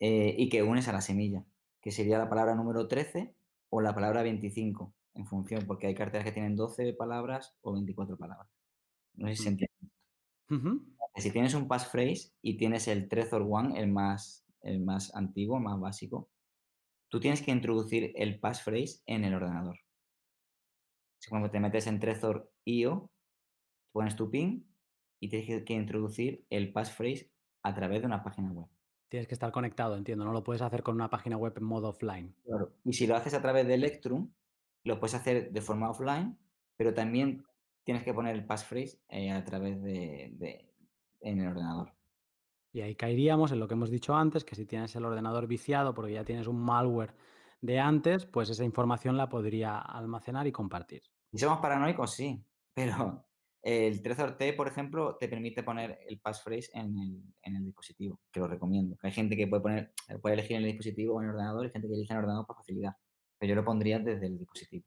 eh, y que unes a la semilla, que sería la palabra número 13 o la palabra 25, en función, porque hay carteras que tienen 12 palabras o 24 palabras. No sé si se entiende. Si tienes un passphrase y tienes el Trezor One, el más, el más antiguo, más básico, tú tienes que introducir el passphrase en el ordenador. Cuando te metes en Trezor.io, pones tu PIN y tienes que, introducir el passphrase a través de una página web. Tienes que estar conectado, entiendo, no lo puedes hacer con una página web en modo offline. Claro. Y si lo haces a través de Electrum, lo puedes hacer de forma offline, pero también tienes que poner el passphrase eh, a través de, en el ordenador. Y ahí caeríamos en lo que hemos dicho antes, que si tienes el ordenador viciado porque ya tienes un malware de antes, pues esa información la podría almacenar y compartir. Si somos paranoicos, sí, pero el Trezor T, por ejemplo, te permite poner el passphrase en el, en el dispositivo, que lo recomiendo. Hay gente que puede poner, puede elegir en el dispositivo o en el ordenador, y gente que elige en el ordenador para facilidad. Pero yo lo pondría desde el dispositivo.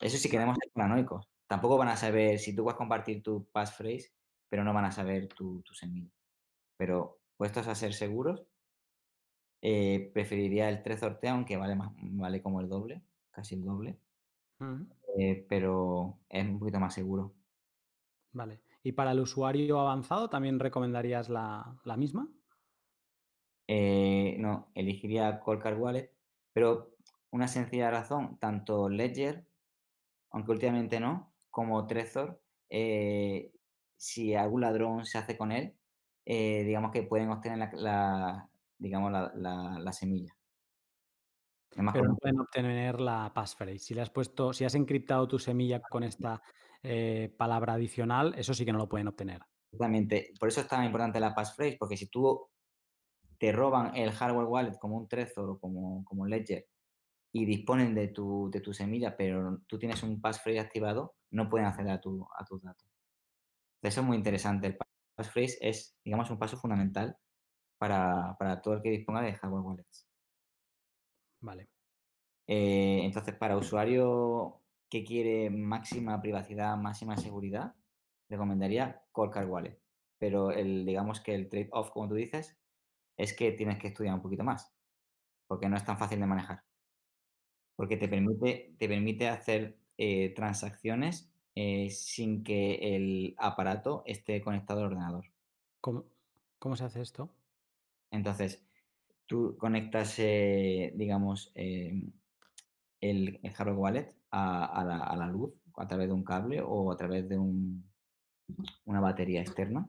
Eso sí queremos ser paranoicos. Tampoco van a saber, si tú vas a compartir tu passphrase, pero no van a saber tu, tu semilla. Pero puestos a ser seguros, eh, preferiría el Trezor T, aunque vale, más, vale como el doble, casi el doble. Eh, pero es un poquito más seguro. Vale. ¿Y para el usuario avanzado también recomendarías la, misma? Eh, no, elegiría Coldcard Wallet, pero una sencilla razón, tanto Ledger, aunque últimamente no, como Trezor, si algún ladrón se hace con él, eh, digamos que pueden obtener la, digamos, la, semilla. Pero no pueden obtener la passphrase. Si le has puesto, si has encriptado tu semilla con esta eh, palabra adicional, eso sí que no lo pueden obtener. Exactamente. Por eso es tan importante la passphrase, porque si tú te roban el hardware wallet como un Trezor o como, como Ledger y disponen de tu, de tu semilla, pero tú tienes un passphrase activado, no pueden acceder a, tu, a tus datos. Eso es muy interesante. El passphrase es, digamos, un paso fundamental para, todo el que disponga de hardware wallets. Vale. Eh, entonces, para usuario que quiere máxima privacidad, máxima seguridad, recomendaría Coldcard Wallet. Pero el, digamos que el trade-off, como tú dices, es que tienes que estudiar un poquito más, porque no es tan fácil de manejar. Porque te permite, te permite hacer eh, transacciones eh, sin que el aparato esté conectado al ordenador. ¿Cómo, cómo se hace esto? Entonces, tú conectas, eh, digamos, em, el, hardware wallet a, la, luz a través de un cable o a través de un, una batería externa.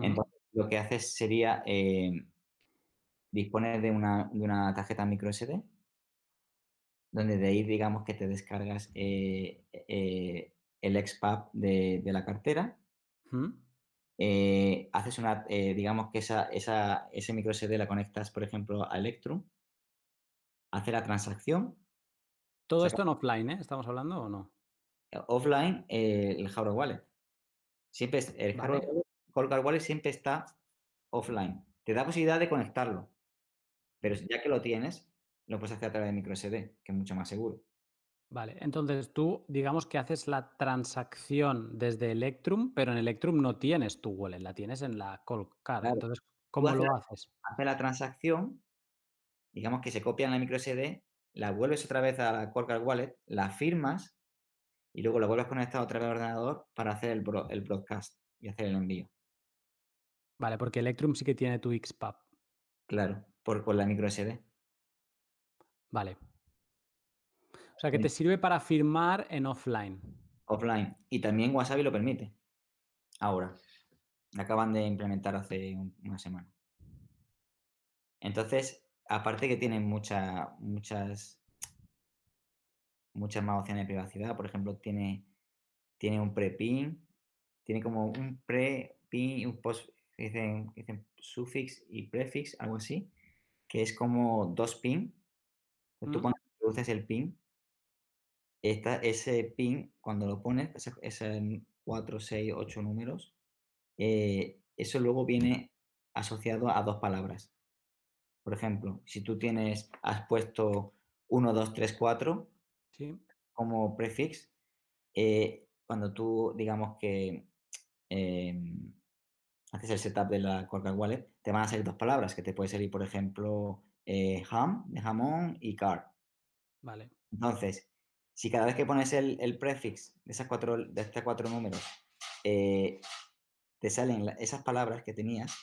Entonces, lo que haces sería em, disponer de una, de una tarjeta micro SD donde de ahí digamos que te descargas eh, eh, el XPAP de, de, la cartera, eh, haces una, digamos que esa, esa, ese micro SD la conectas, por ejemplo, a Electrum, hace la transacción. Todo esto en offline, ¿eh? ¿Estamos hablando o no? Offline, el hardware wallet. Siempre es, el hardware wallet siempre está offline. Te da posibilidad de conectarlo, pero ya que lo tienes, lo puedes hacer a través de microSD, que es mucho más seguro. Vale, entonces tú digamos que haces la transacción desde Electrum, pero en Electrum no tienes tu wallet, la tienes en la Cold Card. Entonces, ¿cómo lo haces? Haces la transacción, digamos que se copia en la microSD, la vuelves otra vez a la Card Wallet, la firmas y luego la vuelves a conectar otra vez al ordenador para hacer el, el broadcast y hacer el envío. Vale, porque Electrum sí que tiene tu XPAP. Claro, por, por la microSD. Vale. O sea, que te sirve para firmar en offline. Offline. Y también Wasabi lo permite. Ahora. Acaban de implementar hace una semana. Entonces, aparte que tienen muchas, muchas más opciones de privacidad. Por ejemplo, tiene, tiene un pre-pin, tiene como un pre-pin, un post, dicen, dicen sufix y prefix, algo así, que es como dos pin Tú cuando introduces el PIN, ese PIN, cuando lo pones, ese, 4, 6, 8 números, eh, eso luego viene asociado a dos palabras. Por ejemplo, si tú tienes, has puesto 1, 2, 3, 4 como prefix, eh, cuando tú, digamos que em, haces el setup de la Corca Wallet, te van a salir dos palabras, que te puede salir, por ejemplo, eh, ham, de jamón y car. Vale. Entonces, si cada vez que pones el, el prefix de, esas cuatro, de estos cuatro números, eh, te salen esas palabras que tenías,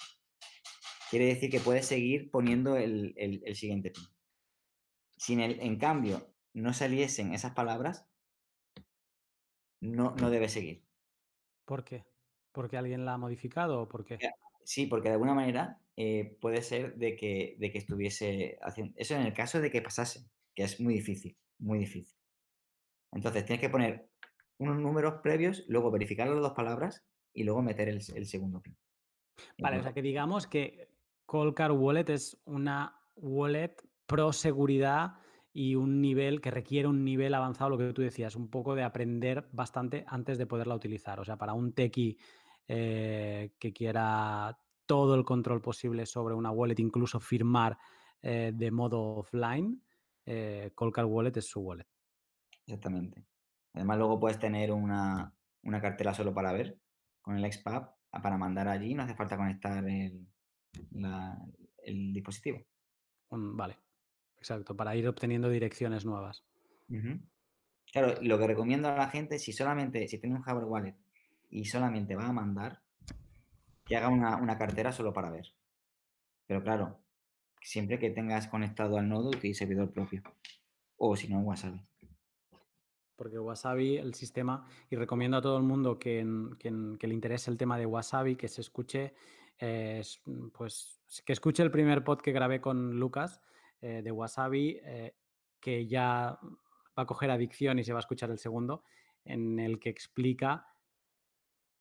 quiere decir que puedes seguir poniendo el, siguiente pin. Si en, cambio no saliesen esas palabras, no, no debe seguir. ¿Por qué? ¿Porque alguien la ha modificado o por qué? Sí, porque de alguna manera eh, puede ser de que, de que estuviese haciendo... Eso en el caso de que pasase, que es muy difícil, muy difícil. Entonces tienes que poner unos números previos, luego verificar las dos palabras y luego meter el, segundo pin. Vale, o sea que digamos que Colcar Wallet es una wallet pro seguridad y un nivel que requiere un nivel avanzado, lo que tú decías, un poco de aprender bastante antes de poderla utilizar. O sea, para un techie eh, que quiera todo el control posible sobre una wallet, incluso firmar eh, de modo offline, eh, Colcar Wallet es su wallet. Exactamente. Además, luego puedes tener una, cartera solo para ver con el XPAP para mandar allí, no hace falta conectar el, dispositivo. vale, exacto, para ir obteniendo direcciones nuevas. Claro, lo que recomiendo a la gente, si solamente, si tiene un hardware wallet y solamente va a mandar, que haga una, una cartera solo para ver. Pero claro, siempre que tengas conectado al nodo, utilice servidor propio. O si no, Wasabi porque Wasabi, el sistema, y recomiendo a todo el mundo que, le interese el tema de Wasabi, que se escuche, pues, que escuche el primer pod que grabé con Lucas eh, de Wasabi, eh, que ya va a coger adicción y se va a escuchar el segundo, en el que explica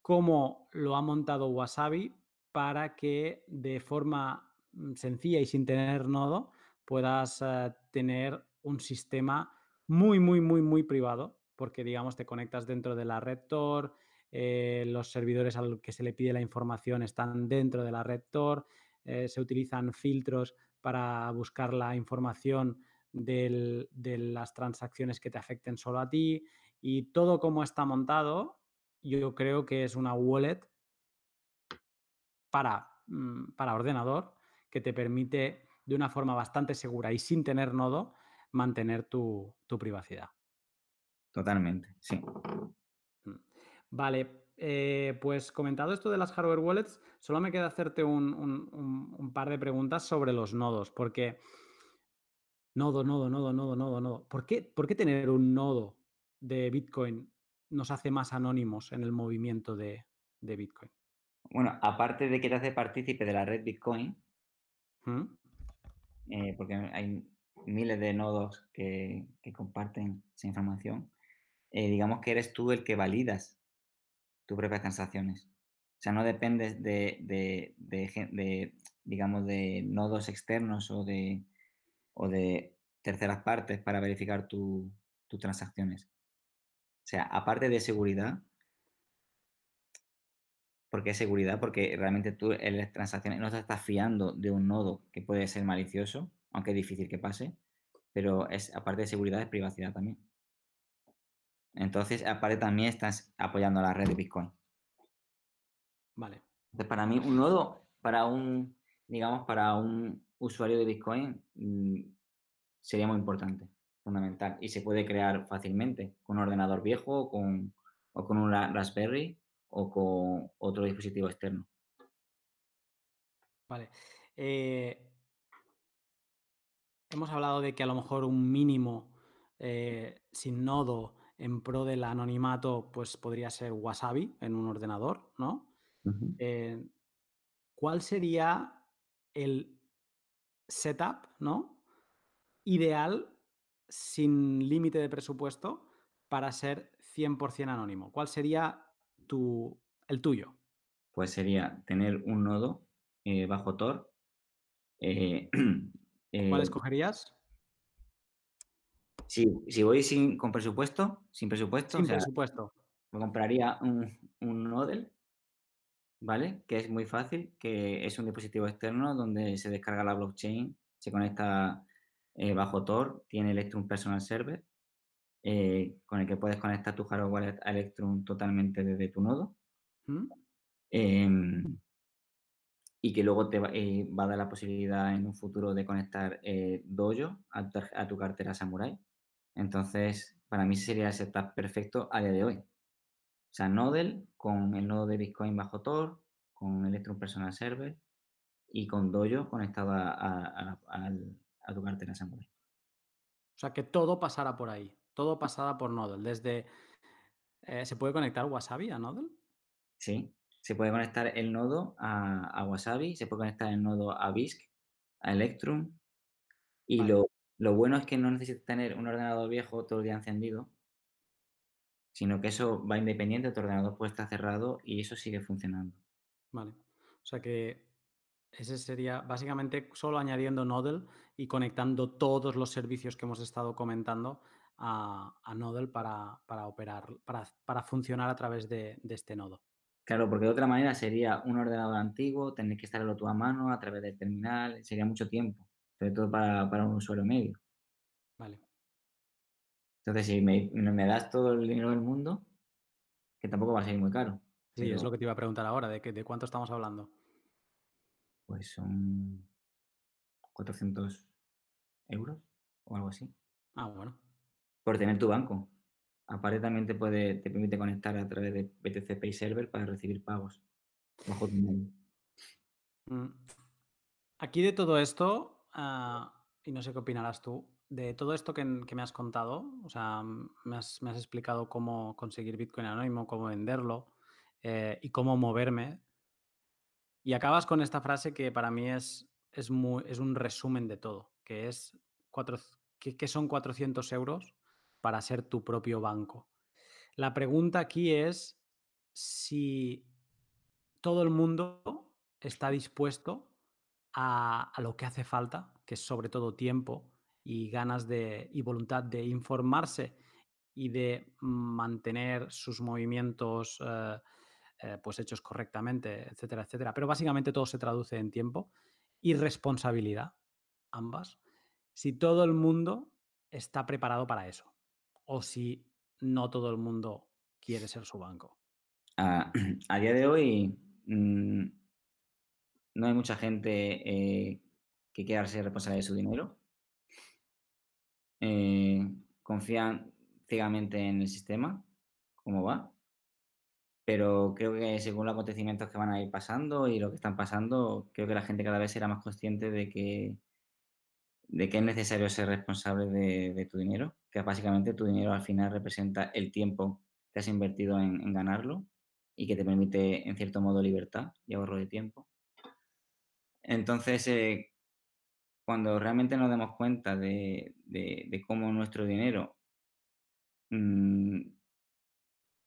cómo lo ha montado Wasabi para que de forma mm, sencilla y sin tener nodo puedas eh, tener un sistema muy, muy, muy, muy privado, porque digamos te conectas dentro de la red Tor, eh, los servidores a los que se le pide la información están dentro de la red Tor, eh, se utilizan filtros para buscar la información de las transacciones que te afecten solo a ti y todo como está montado, yo creo que es una wallet para, mm, para ordenador que te permite de una forma bastante segura y sin tener nodo mantener tu, privacidad. Totalmente, sí. Vale, eh, pues comentado esto de las hardware wallets, solo me queda hacerte un, par de preguntas sobre los nodos, porque nodo, nodo, nodo, nodo, nodo, nodo. ¿Por qué, ¿Por qué tener un nodo de Bitcoin nos hace más anónimos en el movimiento de, Bitcoin? Bueno, aparte de que te hace partícipe de la red Bitcoin, ¿Mm? eh, porque hay miles de nodos que, comparten esa información, eh, digamos que eres tú el que validas tus propias transacciones. O sea, no dependes de, digamos, de nodos externos o de, o de terceras partes para verificar tus transacciones. O sea, aparte de seguridad, porque es seguridad, porque realmente tú en las transacciones no te estás fiando de un nodo que puede ser malicioso, aunque es difícil que pase, pero es aparte de seguridad es privacidad también. Entonces, aparte también estás apoyando la red de Bitcoin. Vale. Entonces, para mí, un nodo, para un, digamos, para un usuario de Bitcoin, mm, sería muy importante, fundamental. Y se puede crear fácilmente con un ordenador viejo con, o con un Raspberry o con otro dispositivo externo. Vale. Eh, hemos hablado de que a lo mejor un mínimo eh, sin nodo en pro del anonimato, pues podría ser Wasabi en un ordenador, ¿no? Eh, ¿Cuál sería el setup, ¿no? Ideal sin límite de presupuesto para ser 100% anónimo. ¿Cuál sería tu, el tuyo? Pues sería tener un nodo eh, bajo Tor ¿Cuál eh, escogerías? Si, voy sin, con presupuesto, sin presupuesto, sin presupuesto. me compraría un, un Nodel, ¿vale? Que es muy fácil, que es un dispositivo externo donde se descarga la blockchain, se conecta eh, bajo Tor, tiene Electrum Personal Server, eh, con el que puedes conectar tu hardware wallet a Electrum totalmente desde tu nodo. ¿Mm? Em, y que luego te eh, va, a dar la posibilidad en un futuro de conectar Dojo a tu, cartera Samurai. Entonces, para mí sería el setup perfecto a día de hoy. O sea, Nodel con el nodo de Bitcoin bajo Tor, con Electrum Personal Server y con Dojo conectado a, a, a, tu cartera Samurai. O sea, que todo pasara por ahí, todo pasara por Nodel. Desde, eh, ¿Se puede conectar Wasabi a Nodel? Sí, se puede conectar el nodo a, Wasabi, se puede conectar el nodo a BISC, a Electrum. Y lo, lo, bueno es que no necesitas tener un ordenador viejo todo el día encendido, sino que eso va independiente, tu ordenador puede estar cerrado y eso sigue funcionando. Vale. O sea que ese sería básicamente solo añadiendo Nodel y conectando todos los servicios que hemos estado comentando a, a Nodel para, operar, para, funcionar a través de, este nodo. Claro, porque de otra manera sería un ordenador antiguo, tener que estarlo tú a mano a través del terminal, sería mucho tiempo, sobre todo para, para un usuario medio. Vale. Entonces, si me, me, das todo el dinero del mundo, que tampoco va a ser muy caro. Sí, es lo que te iba a preguntar ahora, ¿de, de cuánto estamos hablando? Pues son 400 euros o algo así. Ah, bueno. Por tener tu banco. Aparte también te, puede, te permite conectar a través de BTC Pay Server para recibir pagos bajo tu mm. Aquí de todo esto, ah, y no sé qué opinarás tú, de todo esto que, me has contado, o sea, me has, explicado cómo conseguir Bitcoin anónimo, cómo venderlo eh, y cómo moverme y acabas con esta frase que para mí es, es, es un resumen de todo, que es que, son 400 euros para ser tu propio banco. La pregunta aquí es si todo el mundo está dispuesto a, a, lo que hace falta, que es sobre todo tiempo y ganas de, y voluntad de informarse y de mantener sus movimientos eh, eh, pues hechos correctamente, etcétera, etcétera. Pero básicamente todo se traduce en tiempo y responsabilidad, ambas. Si todo el mundo está preparado para eso o si no todo el mundo quiere ser su banco. A, día de hoy mm, no hay mucha gente eh, que quiera ser responsable de su dinero. Eh, confían ciegamente en el sistema, cómo va pero creo que según los acontecimientos que van a ir pasando y lo que están pasando, creo que la gente cada vez será más consciente de que, de que es necesario ser responsable de, tu dinero, que básicamente tu dinero al final representa el tiempo que has invertido en, ganarlo y que te permite, en cierto modo, libertad y ahorro de tiempo. Entonces, eh, cuando realmente nos demos cuenta de, cómo nuestro dinero mm,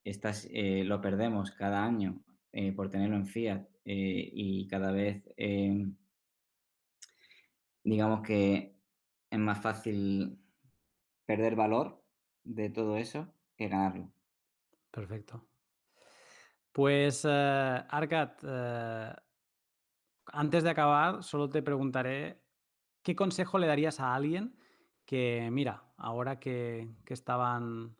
eh, lo perdemos cada año eh, por tenerlo en fiat y cada vez em, digamos que es más fácil perder valor de todo eso que ganarlo. Perfecto. Pues, Arcat, antes de acabar, solo te preguntaré, ¿qué consejo le darías a alguien que, mira, ahora que, que estaban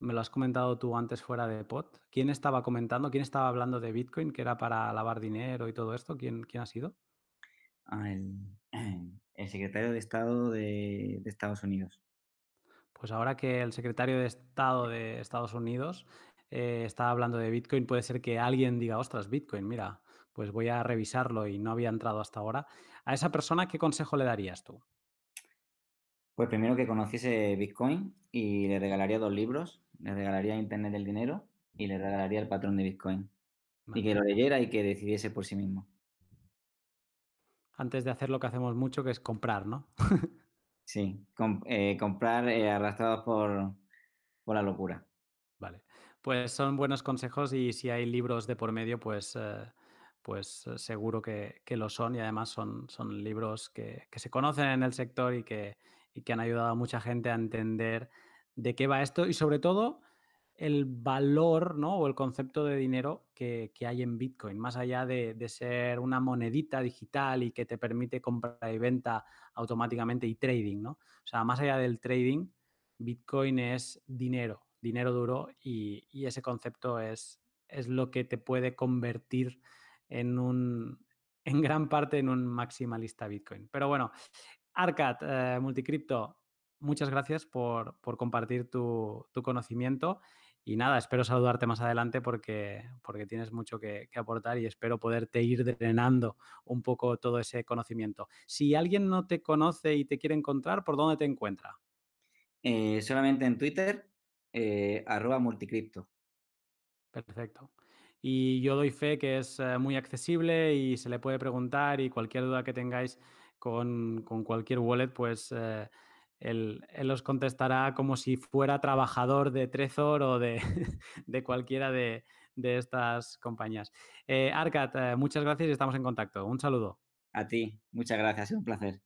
me lo has comentado tú antes fuera de pot. ¿Quién estaba comentando? ¿Quién estaba hablando de Bitcoin, que era para lavar dinero y todo esto? ¿Quién, quién ha sido? Ah, el, secretario de Estado de, Estados Unidos. Pues ahora que el secretario de Estado de Estados Unidos eh, está hablando de Bitcoin, puede ser que alguien diga, ostras, Bitcoin, mira, pues voy a revisarlo y no había entrado hasta ahora. A esa persona, ¿qué consejo le darías tú? Pues primero que conociese Bitcoin y le regalaría dos libros le regalaría Internet del dinero y le regalaría el patrón de Bitcoin. Y que lo leyera y que decidiese por sí mismo. Antes de hacer lo que hacemos mucho, que es comprar, ¿no? sí, eh, comprar eh, arrastrados por, la locura. Vale, pues son buenos consejos y si hay libros de por medio, pues, eh, pues seguro que, lo son y además son, son libros que, se conocen en el sector y que, y que han ayudado a mucha gente a entender de qué va esto y sobre todo el valor ¿no? o el concepto de dinero que, hay en Bitcoin, más allá de, ser una monedita digital y que te permite compra y venta automáticamente y trading, ¿no? O sea, más allá del trading, Bitcoin es dinero, dinero duro y, ese concepto es, es lo que te puede convertir en un, en gran parte en un maximalista Bitcoin. Pero bueno, Arcad, eh, Multicrypto, muchas gracias por, compartir tu, conocimiento Y nada, espero saludarte más adelante porque, porque tienes mucho que, aportar y espero poderte ir drenando un poco todo ese conocimiento. Si alguien no te conoce y te quiere encontrar, ¿por dónde te encuentra? Eh, solamente en Twitter, eh, arroba multicripto. Perfecto. Y yo doy fe que es eh, muy accesible y se le puede preguntar y cualquier duda que tengáis con, cualquier wallet, pues él, os contestará como si fuera trabajador de Trezor o de, cualquiera de, estas compañías. Eh, Arcat, eh, muchas gracias y estamos en contacto. Un saludo. A ti, muchas gracias, es un placer.